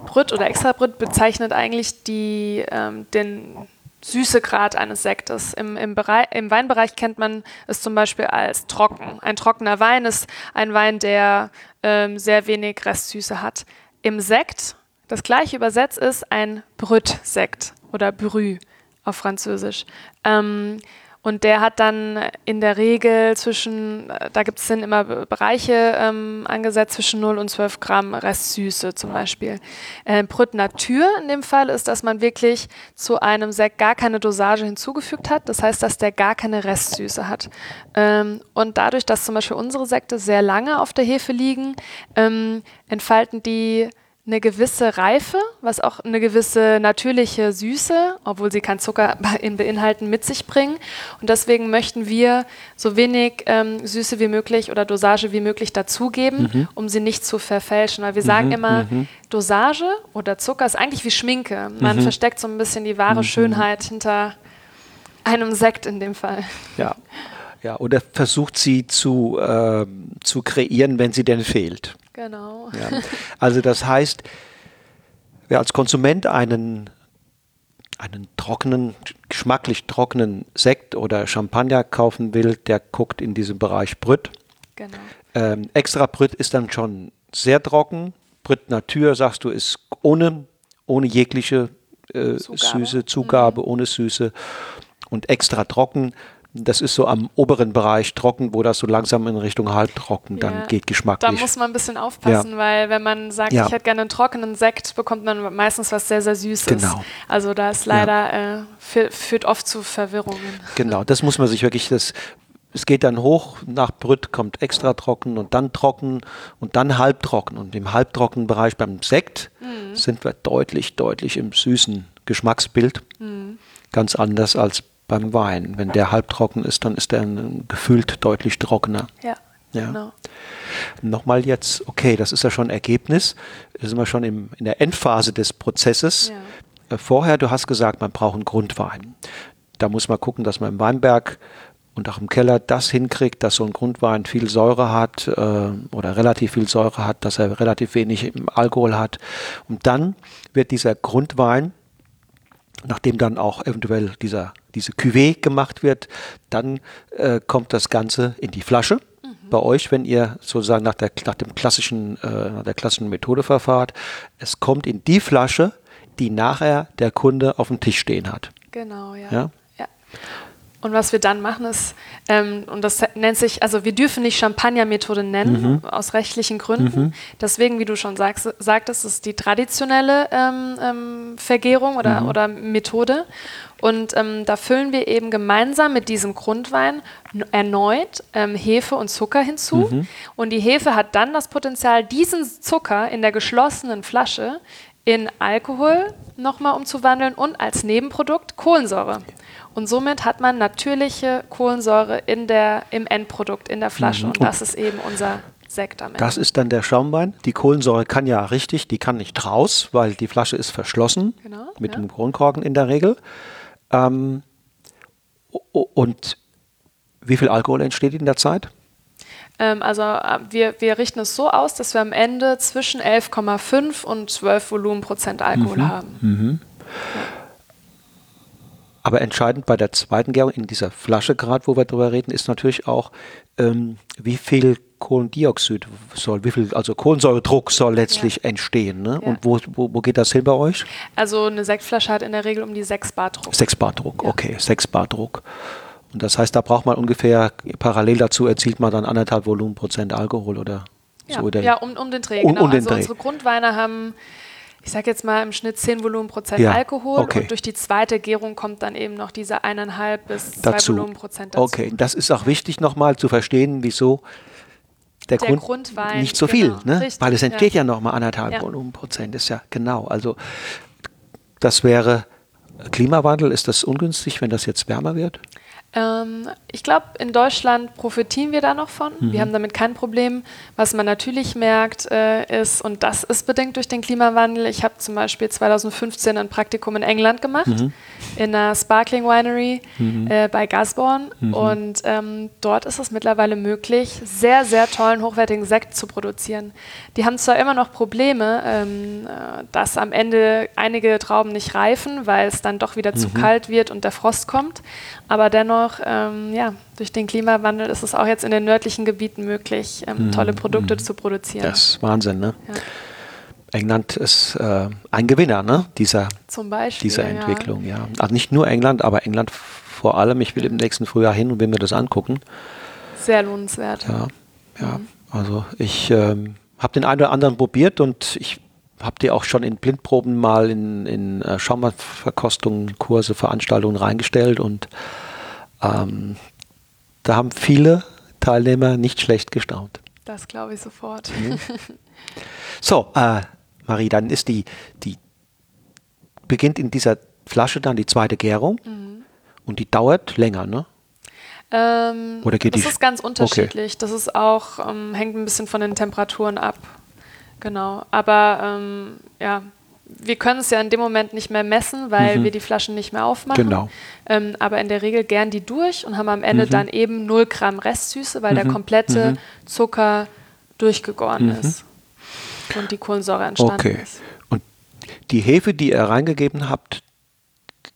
Brüt oder Extra Brüt bezeichnet eigentlich die, ähm, den Süßegrad eines Sektes. Im, im, Bereich, Im Weinbereich kennt man es zum Beispiel als trocken. Ein trockener Wein ist ein Wein, der ähm, sehr wenig Restsüße hat. Im Sekt, das gleiche übersetzt ist ein Brüt-Sekt oder Brü auf Französisch. Ähm, Und der hat dann in der Regel zwischen, da gibt es dann immer Bereiche ähm, angesetzt, zwischen 0 und 12 Gramm Restsüße zum Beispiel. Äh, Brüt Natur in dem Fall ist, dass man wirklich zu einem Sekt gar keine Dosage hinzugefügt hat. Das heißt, dass der gar keine Restsüße hat. Ähm, und dadurch, dass zum Beispiel unsere Sekte sehr lange auf der Hefe liegen, ähm, entfalten die eine gewisse Reife, was auch eine gewisse natürliche Süße, obwohl sie keinen Zucker in beinhalten, mit sich bringen. Und deswegen möchten wir so wenig ähm, Süße wie möglich oder Dosage wie möglich dazugeben, mhm. um sie nicht zu verfälschen. Weil wir mhm, sagen immer, mhm. Dosage oder Zucker ist eigentlich wie Schminke. Man mhm. versteckt so ein bisschen die wahre mhm. Schönheit hinter einem Sekt in dem Fall. Ja. Ja, oder versucht sie zu, äh, zu kreieren, wenn sie denn fehlt. Genau. Ja. Also das heißt, wer als Konsument einen, einen trockenen, geschmacklich trockenen Sekt oder Champagner kaufen will, der guckt in diesem Bereich Brüt. Genau. Ähm, extra Brüt ist dann schon sehr trocken. Brüt Natur, sagst du, ist ohne, ohne jegliche äh, Zugabe. Süße, Zugabe, mhm. ohne Süße und extra trocken das ist so am oberen Bereich trocken, wo das so langsam in Richtung halbtrocken dann ja, geht geschmacklich. Da muss man ein bisschen aufpassen, ja. weil wenn man sagt, ja. ich hätte gerne einen trockenen Sekt, bekommt man meistens was sehr, sehr Süßes. Genau. Also da ist leider, äh, führt oft zu Verwirrungen. Genau, das muss man sich wirklich, das, es geht dann hoch, nach Brüt kommt extra trocken und dann trocken und dann halbtrocken. Und im halbtrockenen Bereich beim Sekt mhm. sind wir deutlich, deutlich im süßen Geschmacksbild. Mhm. Ganz anders als beim Wein. Wenn der halbtrocken ist, dann ist der gefühlt deutlich trockener. Ja. Ja. Genau. Nochmal jetzt, okay, das ist ja schon Ergebnis. Da sind wir schon im, in der Endphase des Prozesses. Ja. Äh, vorher, du hast gesagt, man braucht einen Grundwein. Da muss man gucken, dass man im Weinberg und auch im Keller das hinkriegt, dass so ein Grundwein viel Säure hat äh, oder relativ viel Säure hat, dass er relativ wenig Alkohol hat. Und dann wird dieser Grundwein nachdem dann auch eventuell dieser, diese Cuvée gemacht wird, dann äh, kommt das Ganze in die Flasche. Mhm. Bei euch, wenn ihr sozusagen nach der, nach dem klassischen, äh, nach der klassischen Methode verfahrt, es kommt in die Flasche, die nachher der Kunde auf dem Tisch stehen hat. Genau, ja. ja? ja. Und was wir dann machen ist, ähm, und das nennt sich, also wir dürfen nicht Champagner-Methode nennen, mhm. aus rechtlichen Gründen. Mhm. Deswegen, wie du schon sagst, sagtest, ist die traditionelle ähm, ähm, Vergärung oder, mhm. oder Methode. Und ähm, da füllen wir eben gemeinsam mit diesem Grundwein erneut ähm, Hefe und Zucker hinzu. Mhm. Und die Hefe hat dann das Potenzial, diesen Zucker in der geschlossenen Flasche in Alkohol nochmal umzuwandeln und als Nebenprodukt Kohlensäure. Und somit hat man natürliche Kohlensäure in der, im Endprodukt, in der Flasche. Mhm. Und das ist eben unser Sekt am Ende. Das ist dann der Schaumwein. Die Kohlensäure kann ja richtig, die kann nicht raus, weil die Flasche ist verschlossen genau, mit ja. dem Kronkorken in der Regel. Ähm, und wie viel Alkohol entsteht in der Zeit? Ähm, also äh, wir, wir richten es so aus, dass wir am Ende zwischen 11,5 und 12 Volumenprozent Alkohol mhm. haben. Mhm. Ja. Aber entscheidend bei der zweiten Gärung in dieser Flasche gerade, wo wir drüber reden, ist natürlich auch, ähm, wie viel Kohlendioxid soll, wie viel, also Kohlensäuredruck soll letztlich ja. entstehen. Ne? Ja. Und wo, wo, wo, geht das hin bei euch? Also eine Sektflasche hat in der Regel um die 6 Bar Druck. 6 Bar Druck, ja. okay, 6 Bar Druck. Und das heißt, da braucht man ungefähr, parallel dazu erzielt man dann anderthalb Volumenprozent Alkohol oder so. Ja, um, um den Dreh, um, genau. Um den also Dreh. unsere Grundweine haben ich sage jetzt mal im Schnitt 10 Volumenprozent ja, Alkohol okay. und durch die zweite Gärung kommt dann eben noch diese eineinhalb bis dazu. zwei Volumenprozent dazu. Okay, das ist auch wichtig nochmal zu verstehen, wieso der, der Grund Grundwein, nicht so viel, genau, ne? Richtig, weil es entsteht ja, ja nochmal anderthalb ja. Volumenprozent, ist ja genau. Also das wäre Klimawandel, ist das ungünstig, wenn das jetzt wärmer wird? Ähm, ich glaube, in Deutschland profitieren wir da noch von. Mhm. Wir haben damit kein Problem. Was man natürlich merkt, äh, ist, und das ist bedingt durch den Klimawandel, ich habe zum Beispiel 2015 ein Praktikum in England gemacht, mhm. in einer Sparkling Winery mhm. äh, bei Gasborn. Mhm. Und ähm, dort ist es mittlerweile möglich, sehr, sehr tollen, hochwertigen Sekt zu produzieren. Die haben zwar immer noch Probleme, ähm, äh, dass am Ende einige Trauben nicht reifen, weil es dann doch wieder zu mhm. kalt wird und der Frost kommt. Aber dennoch, ähm, ja, durch den Klimawandel ist es auch jetzt in den nördlichen Gebieten möglich, ähm, mhm. tolle Produkte mhm. zu produzieren. Das ist Wahnsinn, ne? Ja. England ist äh, ein Gewinner ne? dieser, Beispiel, dieser Entwicklung. Ja. ja. Also nicht nur England, aber England vor allem. Ich will im nächsten Frühjahr hin und will mir das angucken. Sehr lohnenswert. Ja, ja. Also ich ähm, habe den einen oder anderen probiert und ich habe die auch schon in Blindproben mal in, in äh, Schaumerverkostungen, Kurse, Veranstaltungen reingestellt und ähm, da haben viele Teilnehmer nicht schlecht gestaunt. Das glaube ich sofort. Mhm. So, äh, Marie, dann ist die, die beginnt in dieser Flasche dann die zweite Gärung mhm. und die dauert länger, ne? Ähm, Oder geht das die ist ganz unterschiedlich. Okay. Das ist auch, ähm, hängt ein bisschen von den Temperaturen ab. Genau. Aber ähm, ja, wir können es ja in dem Moment nicht mehr messen, weil mhm. wir die Flaschen nicht mehr aufmachen. Genau. Ähm, aber in der Regel gern die durch und haben am Ende mhm. dann eben 0 Gramm Restsüße, weil mhm. der komplette mhm. Zucker durchgegoren mhm. ist und die Kohlensäure entstanden okay. ist. Und die Hefe, die ihr reingegeben habt,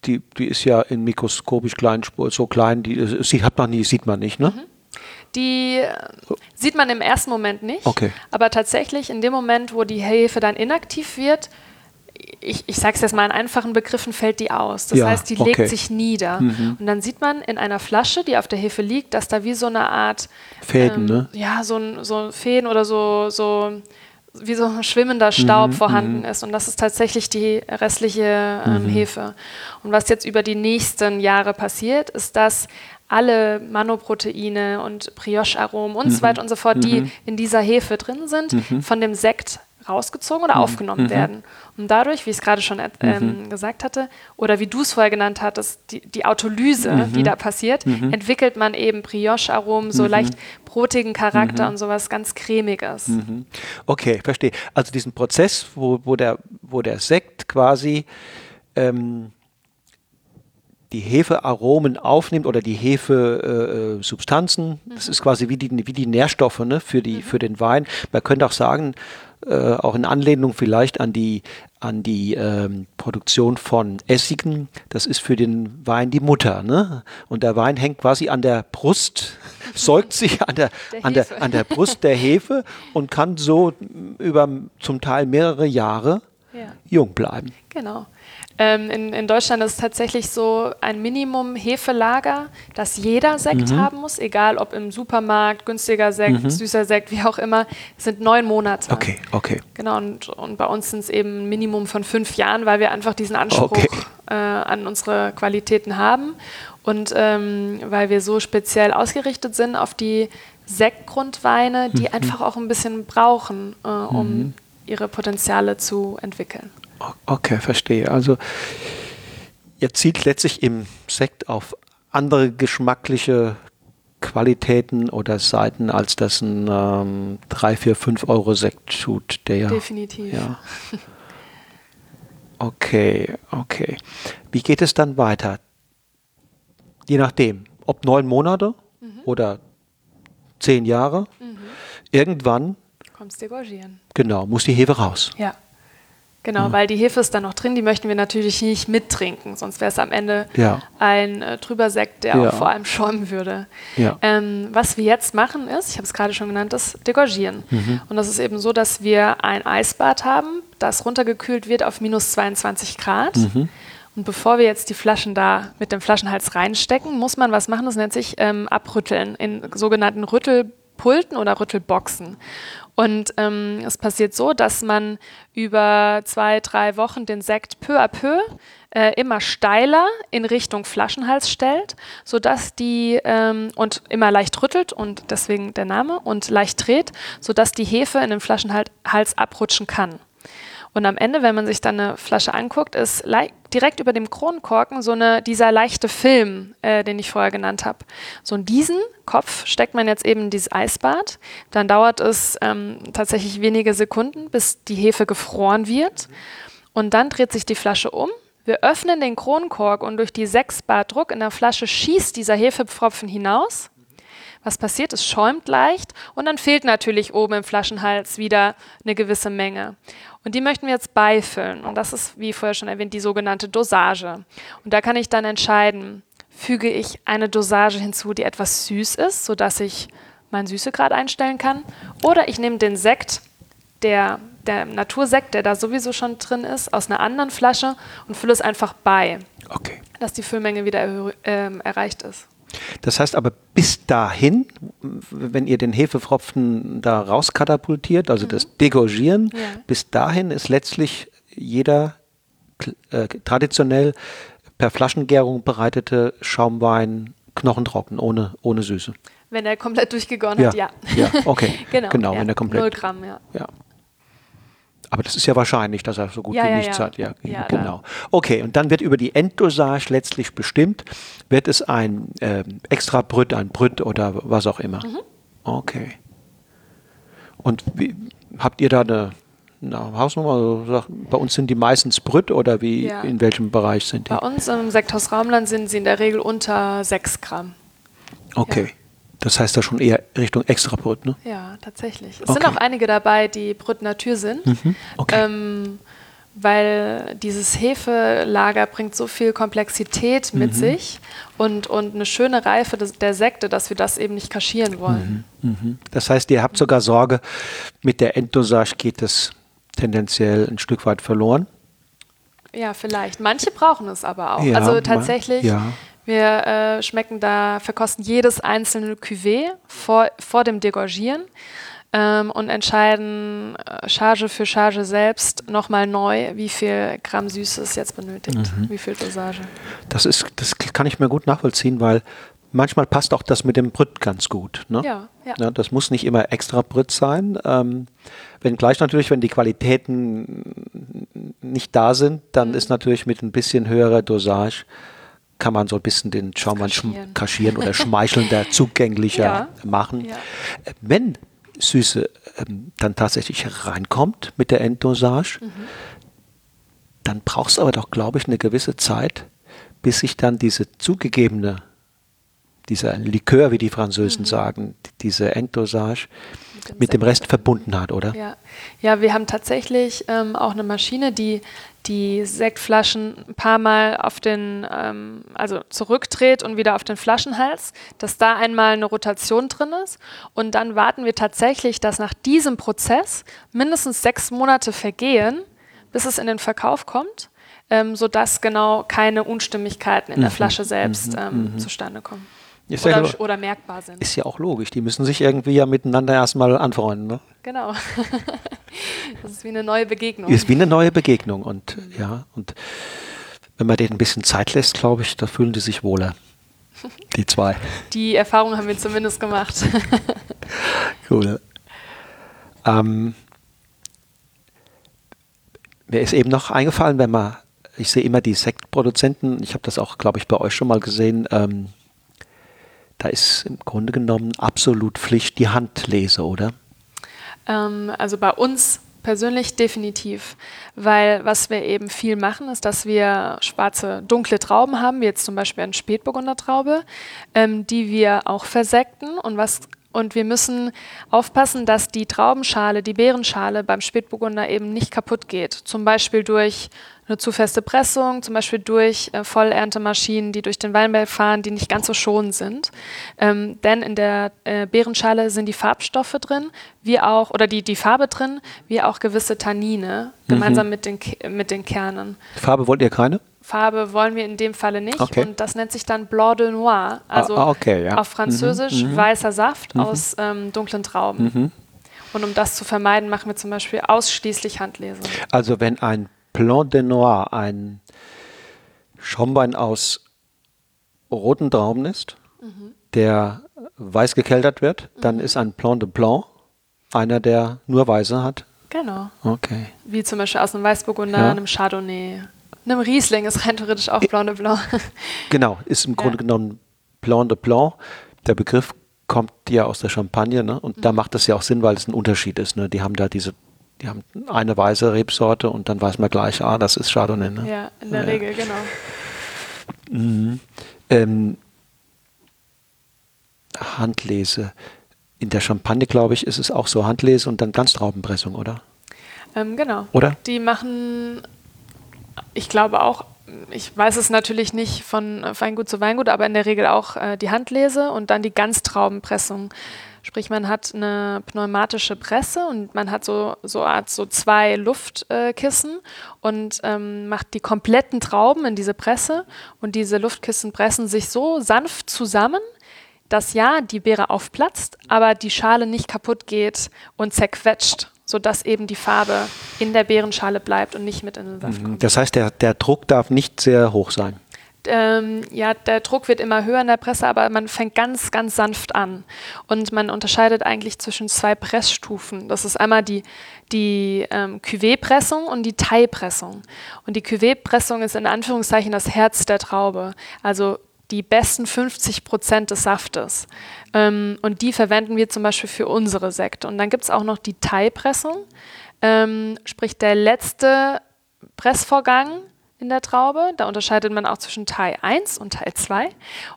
die, die ist ja in mikroskopisch kleinen Spur, so klein, die sieht, hat man nie, sieht man nicht, ne? Mhm. Die äh, sieht man im ersten Moment nicht, okay. aber tatsächlich in dem Moment, wo die Hefe dann inaktiv wird, ich, ich sage es jetzt mal in einfachen Begriffen, fällt die aus. Das ja, heißt, die okay. legt sich nieder. Mhm. Und dann sieht man in einer Flasche, die auf der Hefe liegt, dass da wie so eine Art Fäden, ähm, ne? Ja, so ein so Fäden oder so, so wie so ein schwimmender Staub mhm, vorhanden mhm. ist. Und das ist tatsächlich die restliche ähm, mhm. Hefe. Und was jetzt über die nächsten Jahre passiert, ist, dass alle Manoproteine und Brioche-Aromen und so mhm. weiter und so fort, die mhm. in dieser Hefe drin sind, mhm. von dem Sekt rausgezogen oder mhm. aufgenommen mhm. werden. Und dadurch, wie ich es gerade schon äh, ähm, mhm. gesagt hatte, oder wie du es vorher genannt hattest, die, die Autolyse, mhm. die da passiert, mhm. entwickelt man eben Brioche-Aromen, so mhm. leicht brotigen Charakter und sowas ganz cremiges. Okay, verstehe. Also diesen Prozess, wo, wo, der, wo der Sekt quasi ähm, die Hefearomen aufnimmt oder die Hefesubstanzen, äh, das ist quasi wie die, wie die Nährstoffe ne, für, die, für den Wein. Man könnte auch sagen, äh, auch in Anlehnung vielleicht an die, an die ähm, Produktion von Essigen. Das ist für den Wein die Mutter. Ne? Und der Wein hängt quasi an der Brust, säugt sich an der, der an, der, an der Brust der Hefe und kann so über zum Teil mehrere Jahre ja. jung bleiben. Genau. Ähm, in, in, Deutschland ist es tatsächlich so ein Minimum Hefelager, das jeder Sekt mhm. haben muss, egal ob im Supermarkt, günstiger Sekt, mhm. süßer Sekt, wie auch immer, sind neun Monate. Okay, okay. Genau, und, und bei uns sind es eben ein Minimum von fünf Jahren, weil wir einfach diesen Anspruch okay. äh, an unsere Qualitäten haben und ähm, weil wir so speziell ausgerichtet sind auf die Sektgrundweine, die mhm. einfach auch ein bisschen brauchen, äh, um mhm. ihre Potenziale zu entwickeln. Okay, verstehe. Also ihr zielt letztlich im Sekt auf andere geschmackliche Qualitäten oder Seiten, als das ein ähm, 3, 4, 5 Euro Sekt tut. Der, Definitiv. Ja. Okay, okay. Wie geht es dann weiter? Je nachdem, ob neun Monate mhm. oder zehn Jahre, mhm. irgendwann Kommst degorgieren. Genau, muss die Hefe raus. Ja. Genau, mhm. weil die Hefe ist dann noch drin, die möchten wir natürlich nicht mittrinken, sonst wäre es am Ende ja. ein äh, trüber Sekt, der ja. auch vor allem schäumen würde. Ja. Ähm, was wir jetzt machen ist, ich habe es gerade schon genannt, das Degorgieren. Mhm. Und das ist eben so, dass wir ein Eisbad haben, das runtergekühlt wird auf minus 22 Grad. Mhm. Und bevor wir jetzt die Flaschen da mit dem Flaschenhals reinstecken, muss man was machen, das nennt sich ähm, abrütteln in sogenannten Rüttelpulten oder Rüttelboxen. Und ähm, es passiert so, dass man über zwei, drei Wochen den Sekt peu à peu äh, immer steiler in Richtung Flaschenhals stellt, sodass die ähm, und immer leicht rüttelt und deswegen der Name und leicht dreht, sodass die Hefe in den Flaschenhals abrutschen kann. Und am Ende, wenn man sich dann eine Flasche anguckt, ist direkt über dem Kronkorken so eine, dieser leichte Film, äh, den ich vorher genannt habe. So in diesen Kopf steckt man jetzt eben dieses Eisbad. Dann dauert es ähm, tatsächlich wenige Sekunden, bis die Hefe gefroren wird. Und dann dreht sich die Flasche um. Wir öffnen den Kronkork und durch die 6 Bar Druck in der Flasche schießt dieser Hefepfropfen hinaus. Was passiert? Es schäumt leicht und dann fehlt natürlich oben im Flaschenhals wieder eine gewisse Menge. Und die möchten wir jetzt beifüllen. Und das ist, wie vorher schon erwähnt, die sogenannte Dosage. Und da kann ich dann entscheiden, füge ich eine Dosage hinzu, die etwas süß ist, sodass ich meinen Süßegrad einstellen kann. Oder ich nehme den Sekt, der der Natursekt, der da sowieso schon drin ist, aus einer anderen Flasche und fülle es einfach bei, Okay. dass die Füllmenge wieder ähm, erreicht ist. Das heißt aber bis dahin, wenn ihr den Hefepfropfen da rauskatapultiert, also das Degorgieren, Mhm. Ja. bis dahin ist letztlich jeder äh, traditionell per Flaschengärung bereitete Schaumwein knochentrocken, ohne, ohne Süße. Wenn er komplett durchgegoren hat, ja. Ja, okay. genau, genau ja. wenn er komplett. Null Gramm, ja. Ja. Aber das ist ja wahrscheinlich, dass er so gut Ja, wie ja, nichts ja. hat. Ja, genau. Okay, und dann wird über die Enddosage letztlich bestimmt, wird es ein ähm, extra Brüt, ein Brüt oder was auch immer. Mhm. Okay. Und wie, habt ihr da eine, eine Hausnummer? Also, bei uns sind die meistens Brüt oder wie, in welchem Bereich sind die? Bei uns im Sekthaus Raumland sind sie in der Regel unter 6 Gramm. Okay. Das heißt da schon eher Richtung extra Brüt, ne? Ja, tatsächlich. Es Okay. sind auch einige dabei, die Brut Natur sind. Okay. Ähm, weil dieses Hefelager bringt so viel Komplexität Mhm. mit sich und, und eine schöne Reife des, der Sekte, dass wir das eben nicht kaschieren wollen. Mhm. Das heißt, ihr habt sogar Sorge, mit der Enddosage geht es tendenziell ein Stück weit verloren. Ja, vielleicht. Manche brauchen es aber auch. Ja, also tatsächlich, ja. Wir äh, schmecken da, verkosten jedes einzelne Cuvée vor, vor dem Degorgieren ähm, und entscheiden äh, Charge für Charge selbst nochmal neu, wie viel Gramm Süße es jetzt benötigt, Mhm. wie viel Dosage. Das ist, das kann ich mir gut nachvollziehen, weil manchmal passt auch das mit dem Brüt ganz gut. Ne? Ja, ja. Ja, das muss nicht immer extra Brüt sein. Ähm, wenngleich natürlich, wenn die Qualitäten nicht da sind, dann Mhm. ist natürlich mit ein bisschen höherer Dosage kann man so ein bisschen den Schaumwein schm- kaschieren. kaschieren oder schmeichelnder, zugänglicher Ja. machen. Ja. Äh, Wenn Süße ähm, dann tatsächlich reinkommt mit der Enddosage, Mhm. dann brauchst du aber doch, glaube ich, eine gewisse Zeit, bis sich dann diese zugegebene, dieser Likör, wie die Französen sagen, diese Enddosage mit dem. Rest verbunden hat, oder? Ja, ja wir haben tatsächlich ähm, auch eine Maschine, die die Sektflaschen ein paar Mal auf den, ähm, also zurückdreht und wieder auf den Flaschenhals, dass da einmal eine Rotation drin ist. Und dann warten wir tatsächlich, dass nach diesem Prozess mindestens sechs Monate vergehen, bis es in den Verkauf kommt, ähm, sodass genau keine Unstimmigkeiten in der Flasche selbst ähm, zustande kommen. Ist ja, Oder, klar. oder merkbar sind. ist ja auch logisch. Die müssen sich irgendwie ja miteinander erstmal anfreunden. Ne? Genau. das ist wie eine neue Begegnung. Ist wie eine neue Begegnung. Und ja, und wenn man denen ein bisschen Zeit lässt, glaube ich, da fühlen die sich wohler. Die zwei. Die Erfahrung haben wir zumindest gemacht. Cool. Ähm, mir ist eben noch eingefallen, wenn man, ich sehe immer die Sektproduzenten, ich habe das auch, glaube ich, bei euch schon mal gesehen, ähm, da ist im Grunde genommen absolut Pflicht die Handlese, oder? ähm, also bei uns persönlich definitiv, weil was wir eben viel machen, ist, dass wir schwarze, dunkle Trauben haben, wie jetzt zum Beispiel eine Spätburgundertraube, ähm, die wir auch versekten und was und wir müssen aufpassen, dass die Traubenschale, die Beerenschale beim Spätburgunder eben nicht kaputt geht. Zum Beispiel durch eine zu feste Pressung, zum Beispiel durch äh, Vollerntemaschinen, die durch den Weinberg fahren, die nicht ganz so schonend sind. Ähm, denn in der äh, Beerenschale sind die Farbstoffe drin, wie auch, oder die, die Farbe drin, wie auch gewisse Tannine, gemeinsam mit, den, mit den Kernen. Farbe wollt ihr keine? Farbe wollen wir in dem Falle nicht. Okay. Und das nennt sich dann Blanc de Noir. Also ah, okay, ja. auf Französisch weißer Saft aus ähm, dunklen Trauben. Und um das zu vermeiden, machen wir zum Beispiel ausschließlich Handlese. Also wenn ein Blanc de Noir ein Schaumwein aus roten Trauben ist, der weiß gekeltert wird, dann ist ein Blanc de Blanc einer, der nur weiße hat. Genau. Okay. Wie zum Beispiel aus einem Weißburgunder, Ja. einem Chardonnay, einem Riesling ist rein theoretisch auch Blanc de Blanc. Genau, ist im Grunde genommen Blanc de Blanc. Der Begriff kommt ja aus der Champagne, ne? Und da macht es ja auch Sinn, weil es ein Unterschied ist. Ne? Die haben da diese, die haben eine weiße Rebsorte und dann weiß man gleich, ah, das ist Chardonnay. Ne? ja, in der Ja. Regel, genau. Ähm, Handlese. In der Champagne, glaube ich, ist es auch so Handlese und dann Ganztraubenpressung, oder? Ähm, genau. Oder? Die machen, ich glaube auch, ich weiß es natürlich nicht von Weingut zu Weingut, aber in der Regel auch äh, die Handlese und dann die Ganztraubenpressung. Sprich, man hat eine pneumatische Presse und man hat so, so Art so zwei Luftkissen äh, und ähm, macht die kompletten Trauben in diese Presse und diese Luftkissen pressen sich so sanft zusammen, dass ja, die Beere aufplatzt, aber die Schale nicht kaputt geht und zerquetscht, sodass eben die Farbe in der Beerenschale bleibt und nicht mit in den Saft mhm. kommt. Das heißt, der, der Druck darf nicht sehr hoch sein. Ähm, ja, der Druck wird immer höher in der Presse, aber man fängt ganz, ganz sanft an. Und man unterscheidet eigentlich zwischen zwei Pressstufen. Das ist einmal die, die ähm, Cuvée-Pressung und die Taille-Pressung. Und die Cuvée-Pressung ist in Anführungszeichen das Herz der Traube. Also die besten 50 Prozent des Saftes. Ähm, und die verwenden wir zum Beispiel für unsere Sekte. Und dann gibt es auch noch die Teilpressung, ähm, sprich der letzte Pressvorgang in der Traube. Da unterscheidet man auch zwischen Teil 1 und Teil 2.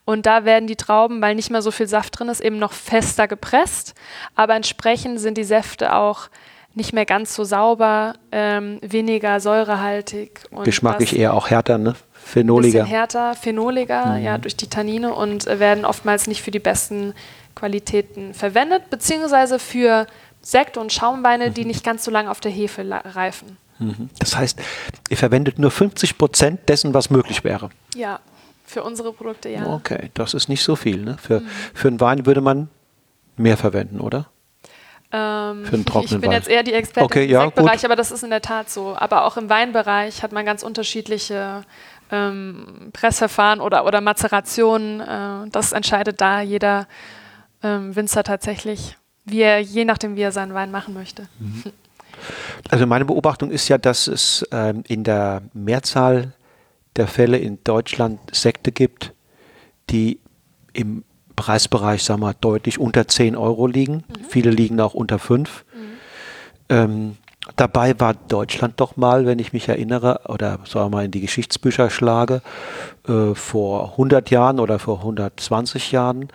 Und da werden die Trauben, weil nicht mehr so viel Saft drin ist, eben noch fester gepresst. Aber entsprechend sind die Säfte auch nicht mehr ganz so sauber, ähm, weniger säurehaltig. Geschmacklich eher auch härter, ne? Phenoliger. Bisschen härter, phenoliger, mhm. ja, durch die Tannine und äh, werden oftmals nicht für die besten Qualitäten verwendet, beziehungsweise für Sekt und Schaumweine, die mhm. nicht ganz so lange auf der Hefe reifen. Mhm. Das heißt, ihr verwendet nur 50 Prozent dessen, was möglich wäre. Ja, für unsere Produkte ja. Okay, das ist nicht so viel. Ne? Für, mhm. für einen Wein würde man mehr verwenden, oder? Ähm, für einen trockenen Ich bin Wein. jetzt eher die Expertin okay, im ja, Sektbereich, gut. aber das ist in der Tat so. Aber auch im Weinbereich hat man ganz unterschiedliche ähm, Pressverfahren oder, oder Mazerationen. Äh, das entscheidet da jeder ähm, Winzer tatsächlich, wie er, je nachdem, wie er seinen Wein machen möchte. Mhm. Also meine Beobachtung ist ja, dass es ähm, in der Mehrzahl der Fälle in Deutschland Sekte gibt, die im Preisbereich, sagen wir, deutlich unter 10 Euro liegen. Mhm. Viele liegen auch unter 5. Mhm. Ähm, Dabei war Deutschland doch mal, wenn ich mich erinnere, oder sagen wir mal in die Geschichtsbücher schlage, äh, vor 100 Jahren oder vor 120 Jahren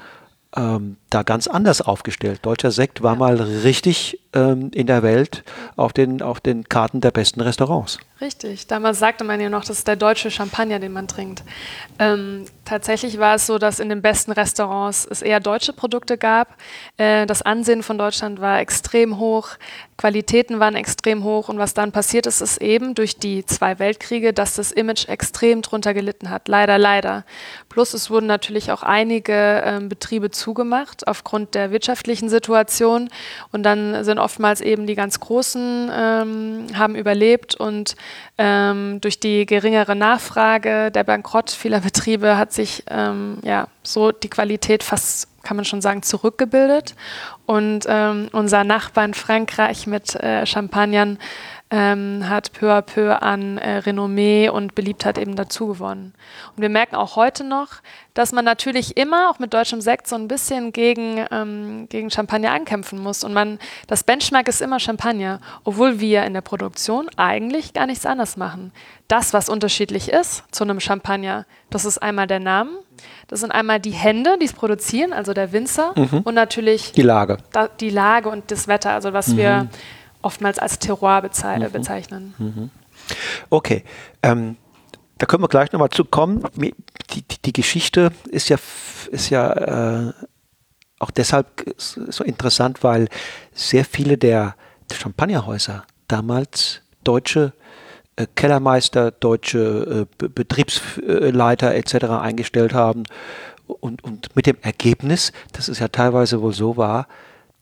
ähm, da ganz anders aufgestellt. Deutscher Sekt war mal richtig ähm, in der Welt auf den, auf den Karten der besten Restaurants. Richtig. Damals sagte man ja noch, das ist der deutsche Champagner, den man trinkt. Ähm, tatsächlich war es so, dass in den besten Restaurants es eher deutsche Produkte gab. Äh, das Ansehen von Deutschland war extrem hoch, Qualitäten waren extrem hoch und was dann passiert ist, ist eben durch die zwei Weltkriege, dass das Image extrem drunter gelitten hat. Leider, leider. Plus es wurden natürlich auch einige äh, Betriebe zugemacht aufgrund der wirtschaftlichen Situation und dann sind oftmals eben die ganz Großen ähm, haben überlebt und ähm, durch die geringere Nachfrage, der Bankrott vieler Betriebe hat sich ähm, ja so die Qualität fast kann man schon sagen, zurückgebildet. Und ähm, unser Nachbar in Frankreich mit äh, Champagnern ähm, hat peu à peu an äh, Renommee und Beliebtheit eben dazu gewonnen. Und wir merken auch heute noch, dass man natürlich immer auch mit deutschem Sekt so ein bisschen gegen, ähm, gegen Champagner ankämpfen muss. Und man, das Benchmark ist immer Champagner, obwohl wir in der Produktion eigentlich gar nichts anderes machen. Das, was unterschiedlich ist zu einem Champagner, das ist einmal der Name, das sind einmal die Hände, die es produzieren, also der Winzer, mhm. und natürlich die Lage. Da, die Lage und das Wetter, also was mhm. wir oftmals als Terroir bezei mhm. bezeichnen. Mhm. Okay. Ähm, da können wir gleich nochmal zu kommen. Die, die, die, Geschichte ist ja, ist ja äh, auch deshalb so interessant, weil sehr viele der Champagnerhäuser damals deutsche äh, Kellermeister, deutsche äh, Betriebsleiter etc. eingestellt haben. Und, und mit dem Ergebnis, dass es ja teilweise wohl so war,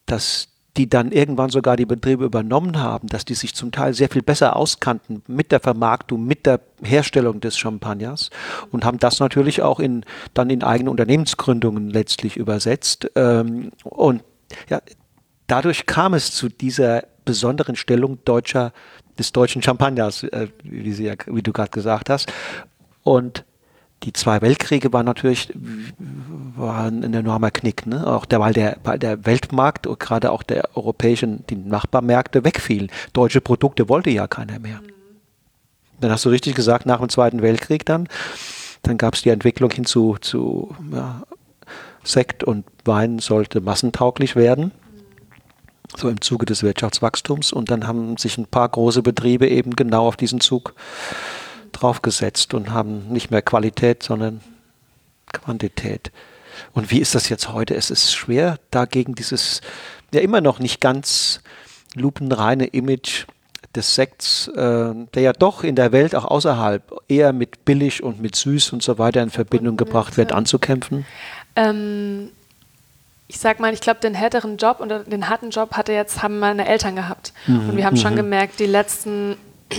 dass die dann irgendwann sogar die Betriebe übernommen haben, dass die sich zum Teil sehr viel besser auskannten mit der Vermarktung, mit der Herstellung des Champagners und haben das natürlich auch in, dann in eigene Unternehmensgründungen letztlich übersetzt. Ähm, und ja, dadurch kam es zu dieser besonderen Stellung deutscher, des deutschen Champagners, äh, wie, sie, wie du gerade gesagt hast. Und die zwei Weltkriege waren natürlich waren ein enormer Knick, ne? Auch der, weil der, der Weltmarkt und gerade auch der europäischen, die Nachbarmärkte wegfielen. Deutsche Produkte wollte ja keiner mehr. Mhm. Dann hast du richtig gesagt, nach dem Zweiten Weltkrieg dann, dann gab es die Entwicklung hin zu, zu ja, Sekt und Wein sollte massentauglich werden. So im Zuge des Wirtschaftswachstums. Und dann haben sich ein paar große Betriebe eben genau auf diesen Zug draufgesetzt und haben nicht mehr Qualität, sondern Quantität. Und wie ist das jetzt heute? Es ist schwer, dagegen dieses ja immer noch nicht ganz lupenreine Image des Sekts, äh, der ja doch in der Welt auch außerhalb eher mit billig und mit süß und so weiter in Verbindung gebracht wird, anzukämpfen? Ähm, ich sag mal, ich glaube, den härteren Job und den harten Job hatte jetzt, haben meine Eltern gehabt. Mhm. Und wir haben schon mhm. gemerkt, die letzten,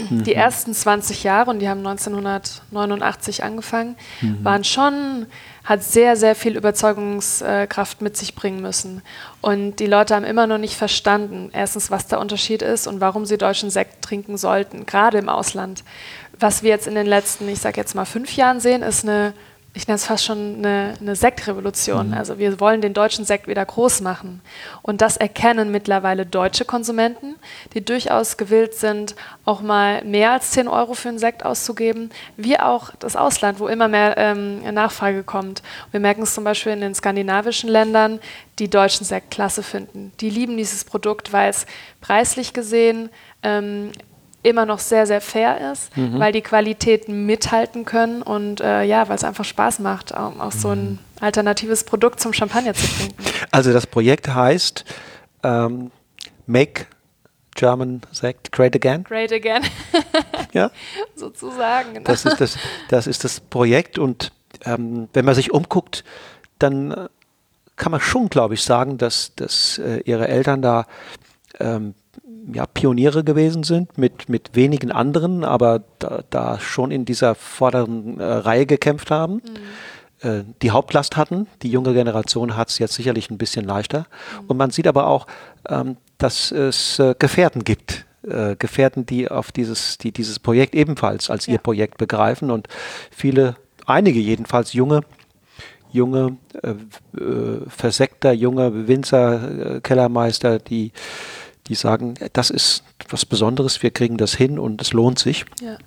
mhm. die ersten 20 Jahre, und die haben 1989 angefangen, mhm. waren schon, hat sehr, sehr viel Überzeugungskraft mit sich bringen müssen. Und die Leute haben immer noch nicht verstanden, erstens, was der Unterschied ist und warum sie deutschen Sekt trinken sollten, gerade im Ausland. Was wir jetzt in den letzten, ich sag jetzt mal fünf Jahren sehen, ist eine ich nenne es fast schon eine, eine Sektrevolution. Mhm. Also wir wollen den deutschen Sekt wieder groß machen. Und das erkennen mittlerweile deutsche Konsumenten, die durchaus gewillt sind, auch mal mehr als 10 Euro für einen Sekt auszugeben, wie auch das Ausland, wo immer mehr ähm, Nachfrage kommt. Wir merken es zum Beispiel in den skandinavischen Ländern, die deutschen Sekt klasse finden. Die lieben dieses Produkt, weil es preislich gesehen ähm, immer noch sehr, sehr fair ist, mhm. weil die Qualitäten mithalten können und äh, ja, weil es einfach Spaß macht, auch, auch so ein mhm. alternatives Produkt zum Champagner zu trinken. Also das Projekt heißt ähm, Make German Sect Great Again. Great Again. ja. Sozusagen. Genau. Das, ist das, das ist das Projekt und ähm, wenn man sich umguckt, dann äh, kann man schon, glaube ich, sagen, dass, dass äh, ihre Eltern da ähm, ja, Pioniere gewesen sind mit, mit wenigen anderen, aber da, da schon in dieser vorderen äh, Reihe gekämpft haben. Mhm. Äh, die Hauptlast hatten. Die junge Generation hat es jetzt sicherlich ein bisschen leichter. Mhm. Und man sieht aber auch, ähm, dass es äh, Gefährten gibt. Äh, Gefährten, die auf dieses, die dieses Projekt ebenfalls als ja. ihr Projekt begreifen und viele, einige jedenfalls junge junge, äh, äh, Versekter, junge Winzer, äh, Kellermeister, die die sagen, das ist was Besonderes, wir kriegen das hin und es lohnt sich. Ja.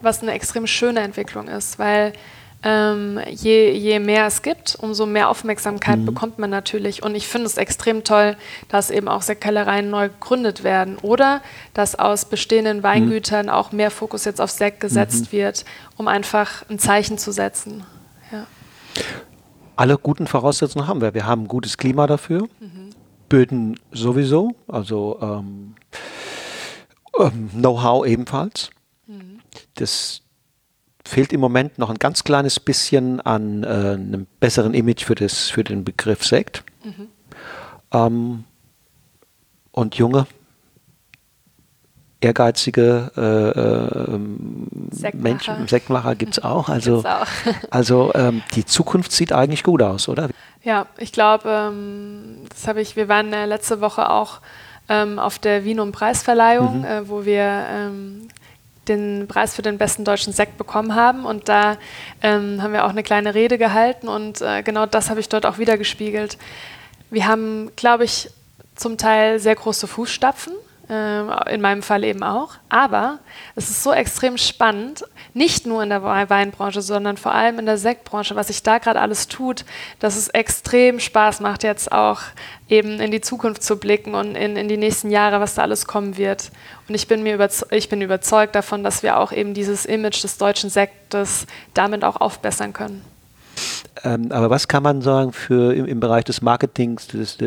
Was eine extrem schöne Entwicklung ist, weil ähm, je, je mehr es gibt, umso mehr Aufmerksamkeit mhm. bekommt man natürlich. Und ich finde es extrem toll, dass eben auch Sektkellereien neu gegründet werden oder dass aus bestehenden Weingütern mhm. auch mehr Fokus jetzt auf Sekt gesetzt mhm. wird, um einfach ein Zeichen zu setzen. Ja. Alle guten Voraussetzungen haben wir. Wir haben ein gutes Klima dafür. Mhm. Böden sowieso, also ähm, ähm, Know-how ebenfalls. Mhm. Das fehlt im Moment noch ein ganz kleines bisschen an äh, einem besseren Image für, das, für den Begriff Sekt. Mhm. Ähm, und junge, ehrgeizige äh, äh, Sektmacher. Menschen, Sektmacher gibt es auch. Also, auch. also ähm, die Zukunft sieht eigentlich gut aus, oder? Ja, ich glaube, ähm, das habe ich, wir waren äh, letzte Woche auch ähm, auf der Vinum Preisverleihung, mhm. äh, wo wir ähm, den Preis für den besten deutschen Sekt bekommen haben. Und da ähm, haben wir auch eine kleine Rede gehalten und äh, genau das habe ich dort auch wieder gespiegelt. Wir haben, glaube ich, zum Teil sehr große Fußstapfen in meinem Fall eben auch. Aber es ist so extrem spannend, nicht nur in der Weinbranche, sondern vor allem in der Sektbranche, was sich da gerade alles tut, dass es extrem Spaß macht, jetzt auch eben in die Zukunft zu blicken und in, in die nächsten Jahre, was da alles kommen wird. Und ich bin, mir ich bin überzeugt davon, dass wir auch eben dieses Image des deutschen Sektes damit auch aufbessern können. Ähm, aber was kann man sagen für im, im Bereich des Marketings, des,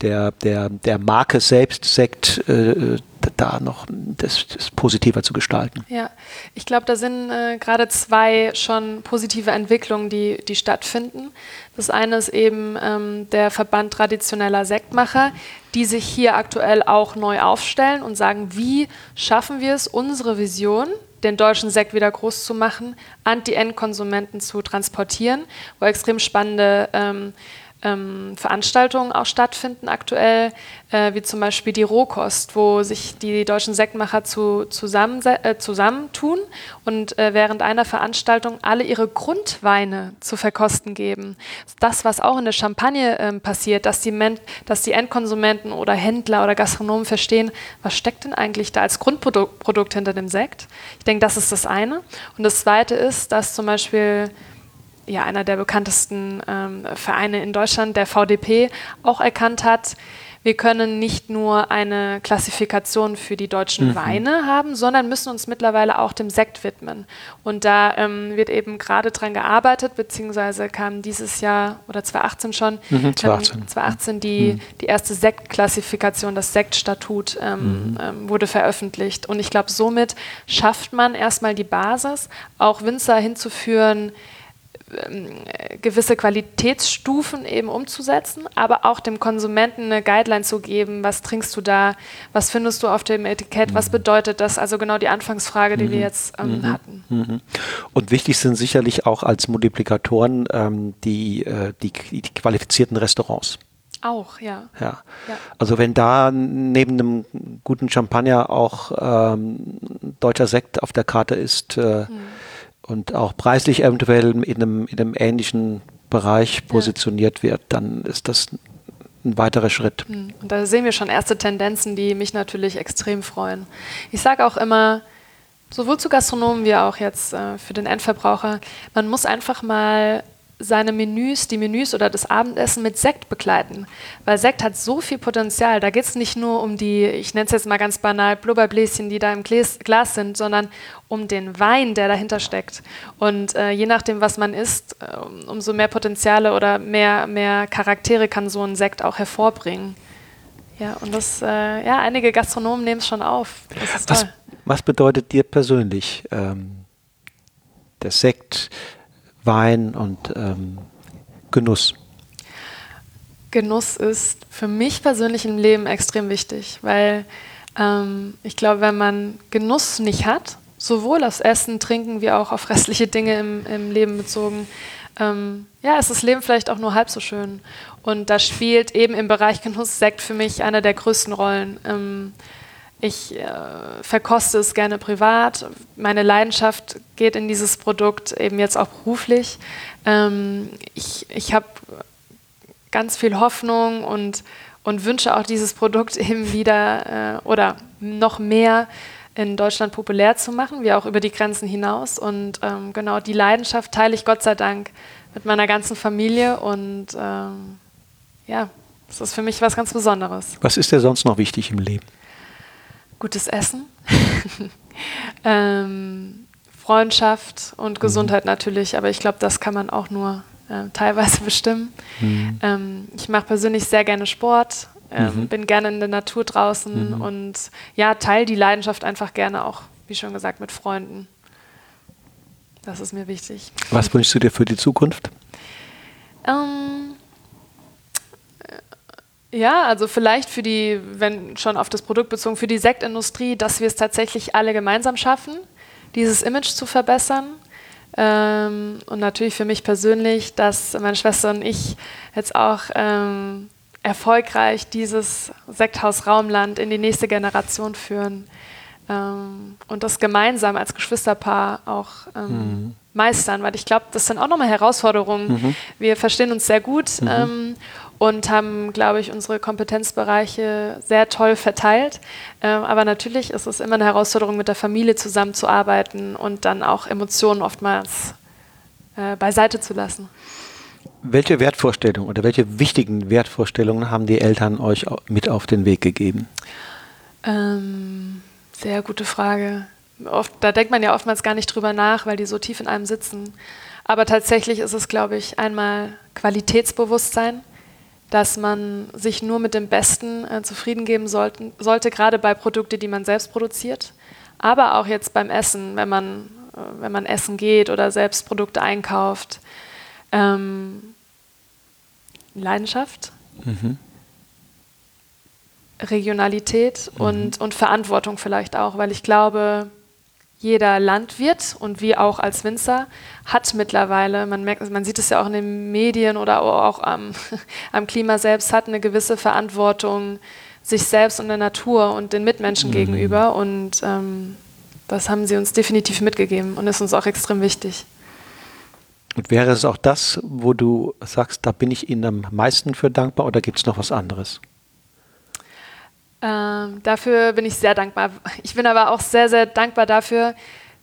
der, der, der Marke selbst, Sekt, äh, da noch das, das, positiver zu gestalten? Ja, ich glaube, da sind äh, gerade zwei schon positive Entwicklungen, die, die stattfinden. Das eine ist eben ähm, der Verband traditioneller Sektmacher, die sich hier aktuell auch neu aufstellen und sagen, wie schaffen wir es, unsere Vision, den deutschen Sekt wieder groß zu machen, an die Endkonsumenten zu transportieren, wo extrem spannende ähm, ähm, Veranstaltungen auch stattfinden aktuell, äh, wie zum Beispiel die Rohkost, wo sich die deutschen Sektmacher zu, zusammen, äh, zusammentun und äh, während einer Veranstaltung alle ihre Grundweine zu verkosten geben. Das, was auch in der Champagne ähm, passiert, dass die, dass die Endkonsumenten oder Händler oder Gastronomen verstehen, was steckt denn eigentlich da als Grundprodukt hinter dem Sekt. Ich denke, das ist das eine. Und das zweite ist, dass zum Beispiel ja, einer der bekanntesten ähm, Vereine in Deutschland, der VDP, auch erkannt hat, wir können nicht nur eine Klassifikation für die deutschen mhm. Weine haben, sondern müssen uns mittlerweile auch dem Sekt widmen. Und da ähm, wird eben gerade dran gearbeitet, beziehungsweise kam dieses Jahr oder 2018 schon, mhm, 2018. Ähm, 2018 die, mhm. die erste Sektklassifikation, das Sektstatut ähm, mhm. ähm, wurde veröffentlicht. Und ich glaube, somit schafft man erstmal die Basis, auch Winzer hinzuführen, gewisse Qualitätsstufen eben umzusetzen, aber auch dem Konsumenten eine Guideline zu geben, was trinkst du da, was findest du auf dem Etikett, was mhm. bedeutet das? Also genau die Anfangsfrage, die mhm. wir jetzt ähm, mhm. hatten. Mhm. Und wichtig sind sicherlich auch als Multiplikatoren ähm, die, äh, die, die qualifizierten Restaurants. Auch, ja. ja. ja. Also wenn da neben einem guten Champagner auch ähm, deutscher Sekt auf der Karte ist, äh, mhm und auch preislich eventuell in einem, in einem ähnlichen Bereich positioniert wird, dann ist das ein weiterer Schritt. Hm. Und da sehen wir schon erste Tendenzen, die mich natürlich extrem freuen. Ich sage auch immer, sowohl zu Gastronomen wie auch jetzt äh, für den Endverbraucher, man muss einfach mal seine Menüs, die Menüs oder das Abendessen mit Sekt begleiten. Weil Sekt hat so viel Potenzial. Da geht es nicht nur um die, ich nenne es jetzt mal ganz banal, Blubberbläschen, die da im Glas, Glas sind, sondern um den Wein, der dahinter steckt. Und äh, je nachdem, was man isst, äh, umso mehr Potenziale oder mehr, mehr Charaktere kann so ein Sekt auch hervorbringen. Ja, und das, äh, ja, einige Gastronomen nehmen es schon auf. Was, was, bedeutet dir persönlich ähm, der Sekt? Wein und ähm, Genuss? Genuss ist für mich persönlich im Leben extrem wichtig, weil ähm, ich glaube, wenn man Genuss nicht hat, sowohl aufs Essen, Trinken wie auch auf restliche Dinge im, im Leben bezogen, ähm, ja, ist das Leben vielleicht auch nur halb so schön. Und da spielt eben im Bereich Genuss Sekt für mich eine der größten Rollen. Ähm, ich äh, verkoste es gerne privat. Meine Leidenschaft geht in dieses Produkt eben jetzt auch beruflich. Ähm, ich ich habe ganz viel Hoffnung und, und wünsche auch dieses Produkt eben wieder äh, oder noch mehr in Deutschland populär zu machen, wie auch über die Grenzen hinaus. Und ähm, genau die Leidenschaft teile ich Gott sei Dank mit meiner ganzen Familie und ähm, ja, das ist für mich was ganz Besonderes. Was ist dir sonst noch wichtig im Leben? Gutes Essen, ähm, Freundschaft und mhm. Gesundheit mhm. natürlich, aber ich glaube, das kann man auch nur äh, teilweise bestimmen. Mhm. Ähm, ich mache persönlich sehr gerne Sport, ähm, mhm. bin gerne in der Natur draußen mhm. und ja, teile die Leidenschaft einfach gerne auch, wie schon gesagt, mit Freunden. Das ist mir wichtig. Was wünschst du dir für die Zukunft? Ähm, ja, also vielleicht für die, wenn schon auf das Produkt bezogen, für die Sektindustrie, dass wir es tatsächlich alle gemeinsam schaffen, dieses Image zu verbessern. Ähm, und natürlich für mich persönlich, dass meine Schwester und ich jetzt auch ähm, erfolgreich dieses Sekthaus Raumland in die nächste Generation führen ähm, und das gemeinsam als Geschwisterpaar auch ähm, mhm. meistern, weil ich glaube, das sind auch nochmal Herausforderungen. Mhm. Wir verstehen uns sehr gut mhm. Und haben, glaube ich, unsere Kompetenzbereiche sehr toll verteilt. Ähm, aber natürlich ist es immer eine Herausforderung, mit der Familie zusammenzuarbeiten und dann auch Emotionen oftmals äh, beiseite zu lassen. Welche Wertvorstellungen oder welche wichtigen Wertvorstellungen haben die Eltern euch mit auf den Weg gegeben? Ähm, sehr gute Frage. Oft, da denkt man ja oftmals gar nicht drüber nach, weil die so tief in einem sitzen. Aber tatsächlich ist es, glaube ich, einmal Qualitätsbewusstsein dass man sich nur mit dem Besten äh, zufrieden geben sollten, sollte, gerade bei Produkten, die man selbst produziert. Aber auch jetzt beim Essen, wenn man, äh, wenn man essen geht oder selbst Produkte einkauft. Ähm, Leidenschaft, mhm. Regionalität mhm. Und, und Verantwortung vielleicht auch, weil ich glaube, jeder Landwirt und wir auch als Winzer hat mittlerweile, man merkt, man sieht es ja auch in den Medien oder auch am, am Klima selbst, hat eine gewisse Verantwortung sich selbst und der Natur und den Mitmenschen mhm. gegenüber. Und ähm, das haben sie uns definitiv mitgegeben und ist uns auch extrem wichtig. Und wäre es auch das, wo du sagst, da bin ich Ihnen am meisten für dankbar oder gibt es noch was anderes? Ähm, dafür bin ich sehr dankbar. Ich bin aber auch sehr, sehr dankbar dafür,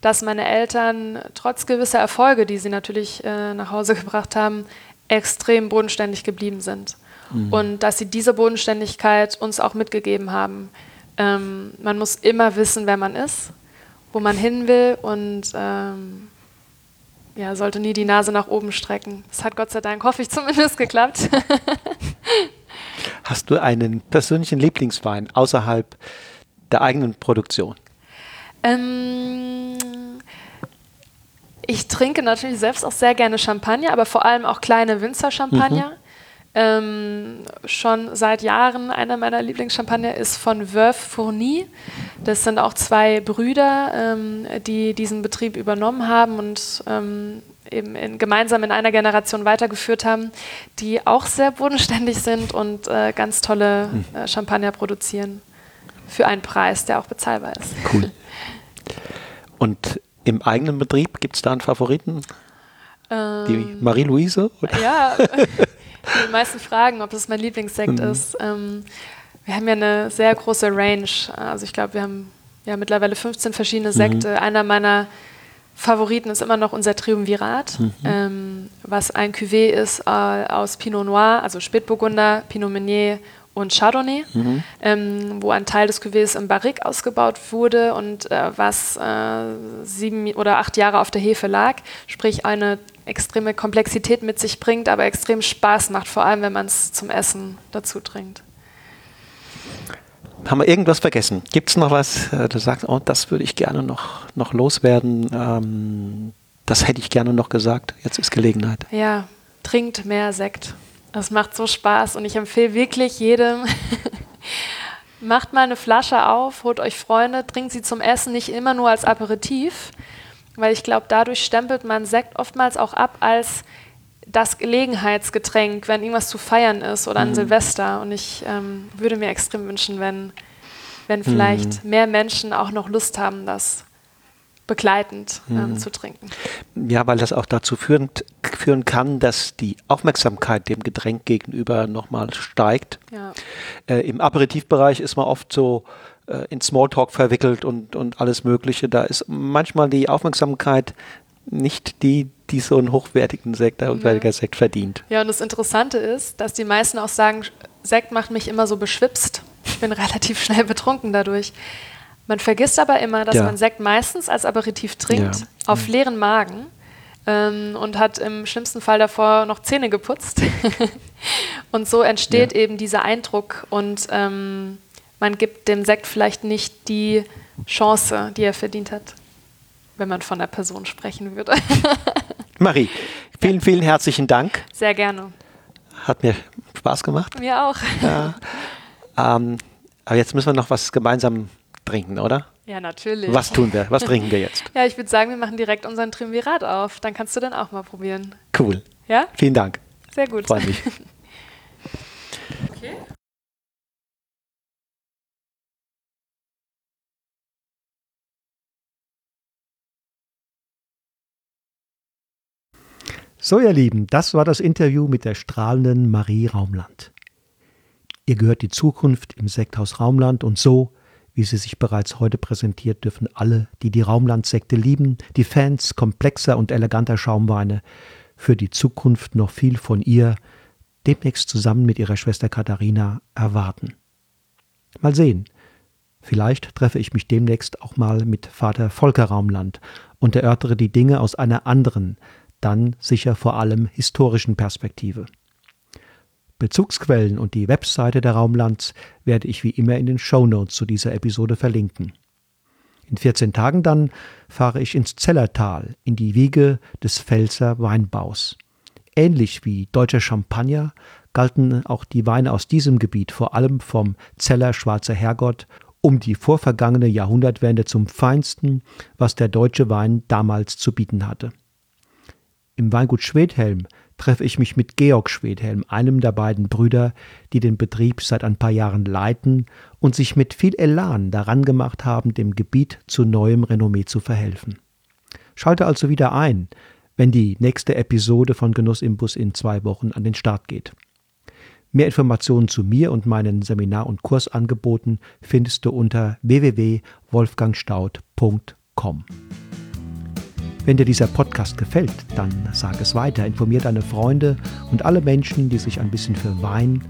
dass meine Eltern trotz gewisser Erfolge, die sie natürlich äh, nach Hause gebracht haben, extrem bodenständig geblieben sind. Mhm. Und dass sie diese Bodenständigkeit uns auch mitgegeben haben. Ähm, man muss immer wissen, wer man ist, wo man hin will und ähm, ja, sollte nie die Nase nach oben strecken. Das hat Gott sei Dank, hoffe ich zumindest, geklappt. Hast du einen persönlichen Lieblingswein außerhalb der eigenen Produktion? Ähm, ich trinke natürlich selbst auch sehr gerne Champagner, aber vor allem auch kleine Winzer-Champagner. Mhm. Ähm, schon seit Jahren einer meiner Lieblingschampagner ist von Veuve Fourny. Das sind auch zwei Brüder, ähm, die diesen Betrieb übernommen haben und ähm, eben in, gemeinsam in einer Generation weitergeführt haben, die auch sehr bodenständig sind und äh, ganz tolle hm. äh, Champagner produzieren für einen Preis, der auch bezahlbar ist. Cool. Und im eigenen Betrieb gibt es da einen Favoriten? Ähm, die Marie-Louise? Ja, die meisten fragen, ob das mein Lieblingssekt mhm. ist. Ähm, wir haben ja eine sehr große Range. Also ich glaube, wir haben ja mittlerweile 15 verschiedene Sekte. Mhm. Einer meiner Favoriten ist immer noch unser Triumvirat, mhm. ähm, was ein Cuvée ist äh, aus Pinot Noir, also Spätburgunder, Pinot Meunier und Chardonnay, mhm. ähm, wo ein Teil des Cuvées im Barrique ausgebaut wurde und äh, was äh, sieben oder acht Jahre auf der Hefe lag, sprich eine extreme Komplexität mit sich bringt, aber extrem Spaß macht, vor allem wenn man es zum Essen dazu trinkt. Haben wir irgendwas vergessen? Gibt es noch was, äh, du sagst, oh, das würde ich gerne noch, noch loswerden, ähm, das hätte ich gerne noch gesagt, jetzt ist Gelegenheit. Ja, trinkt mehr Sekt. Das macht so Spaß und ich empfehle wirklich jedem, macht mal eine Flasche auf, holt euch Freunde, trinkt sie zum Essen nicht immer nur als Aperitif, weil ich glaube, dadurch stempelt man Sekt oftmals auch ab als das Gelegenheitsgetränk, wenn irgendwas zu feiern ist oder an mhm. Silvester. Und ich ähm, würde mir extrem wünschen, wenn, wenn vielleicht mhm. mehr Menschen auch noch Lust haben, das begleitend ähm, mhm. zu trinken. Ja, weil das auch dazu führen, führen kann, dass die Aufmerksamkeit dem Getränk gegenüber nochmal steigt. Ja. Äh, Im Aperitivbereich ist man oft so äh, in Smalltalk verwickelt und, und alles Mögliche. Da ist manchmal die Aufmerksamkeit nicht die, die so einen hochwertigen Sekt, ein hochwertiger ja. Sekt verdient. Ja, und das Interessante ist, dass die meisten auch sagen, Sekt macht mich immer so beschwipst. Ich bin relativ schnell betrunken dadurch. Man vergisst aber immer, dass ja. man Sekt meistens als Aperitif trinkt, ja. auf mhm. leeren Magen ähm, und hat im schlimmsten Fall davor noch Zähne geputzt. und so entsteht eben dieser Eindruck und ähm, man gibt dem Sekt vielleicht nicht die Chance, die er verdient hat, wenn man von der Person sprechen würde. Marie, vielen, vielen herzlichen Dank. Sehr gerne. Hat mir Spaß gemacht. Mir auch. Ja. Ähm, aber jetzt müssen wir noch was gemeinsam trinken, oder? Ja, natürlich. Was tun wir? Was trinken wir jetzt? ja, ich würde sagen, wir machen direkt unseren Triumvirat auf. Dann kannst du dann auch mal probieren. Cool. Ja? Vielen Dank. Sehr gut. Freue mich. So, ihr Lieben, das war das Interview mit der strahlenden Marie Raumland. Ihr gehört die Zukunft im Sekthaus Raumland und so wie sie sich bereits heute präsentiert, dürfen alle, die die Raumlandsekte lieben, die Fans komplexer und eleganter Schaumweine, für die Zukunft noch viel von ihr, demnächst zusammen mit ihrer Schwester Katharina, erwarten. Mal sehen. Vielleicht treffe ich mich demnächst auch mal mit Vater Volker Raumland und erörtere die Dinge aus einer anderen, dann sicher vor allem historischen Perspektive. Bezugsquellen und die Webseite der Raumlands werde ich wie immer in den Shownotes zu dieser Episode verlinken. In 14 Tagen dann fahre ich ins Zellertal, in die Wiege des Pfälzer Weinbaus. Ähnlich wie deutscher Champagner galten auch die Weine aus diesem Gebiet vor allem vom Zeller Schwarzer Herrgott um die vorvergangene Jahrhundertwende zum feinsten, was der deutsche Wein damals zu bieten hatte. Im Weingut Schwedhelm treffe ich mich mit Georg Schwedhelm, einem der beiden Brüder, die den Betrieb seit ein paar Jahren leiten und sich mit viel Elan daran gemacht haben, dem Gebiet zu neuem Renommee zu verhelfen. Schalte also wieder ein, wenn die nächste Episode von Genussimpuls in zwei Wochen an den Start geht. Mehr Informationen zu mir und meinen Seminar- und Kursangeboten findest du unter www.wolfgangstaud.com. Wenn dir dieser Podcast gefällt, dann sag es weiter, informier deine Freunde und alle Menschen, die sich ein bisschen für Wein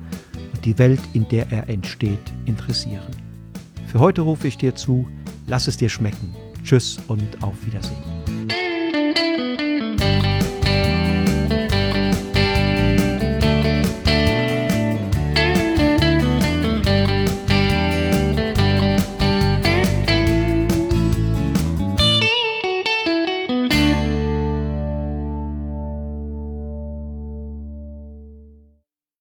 und die Welt, in der er entsteht, interessieren. Für heute rufe ich dir zu, lass es dir schmecken. Tschüss und auf Wiedersehen.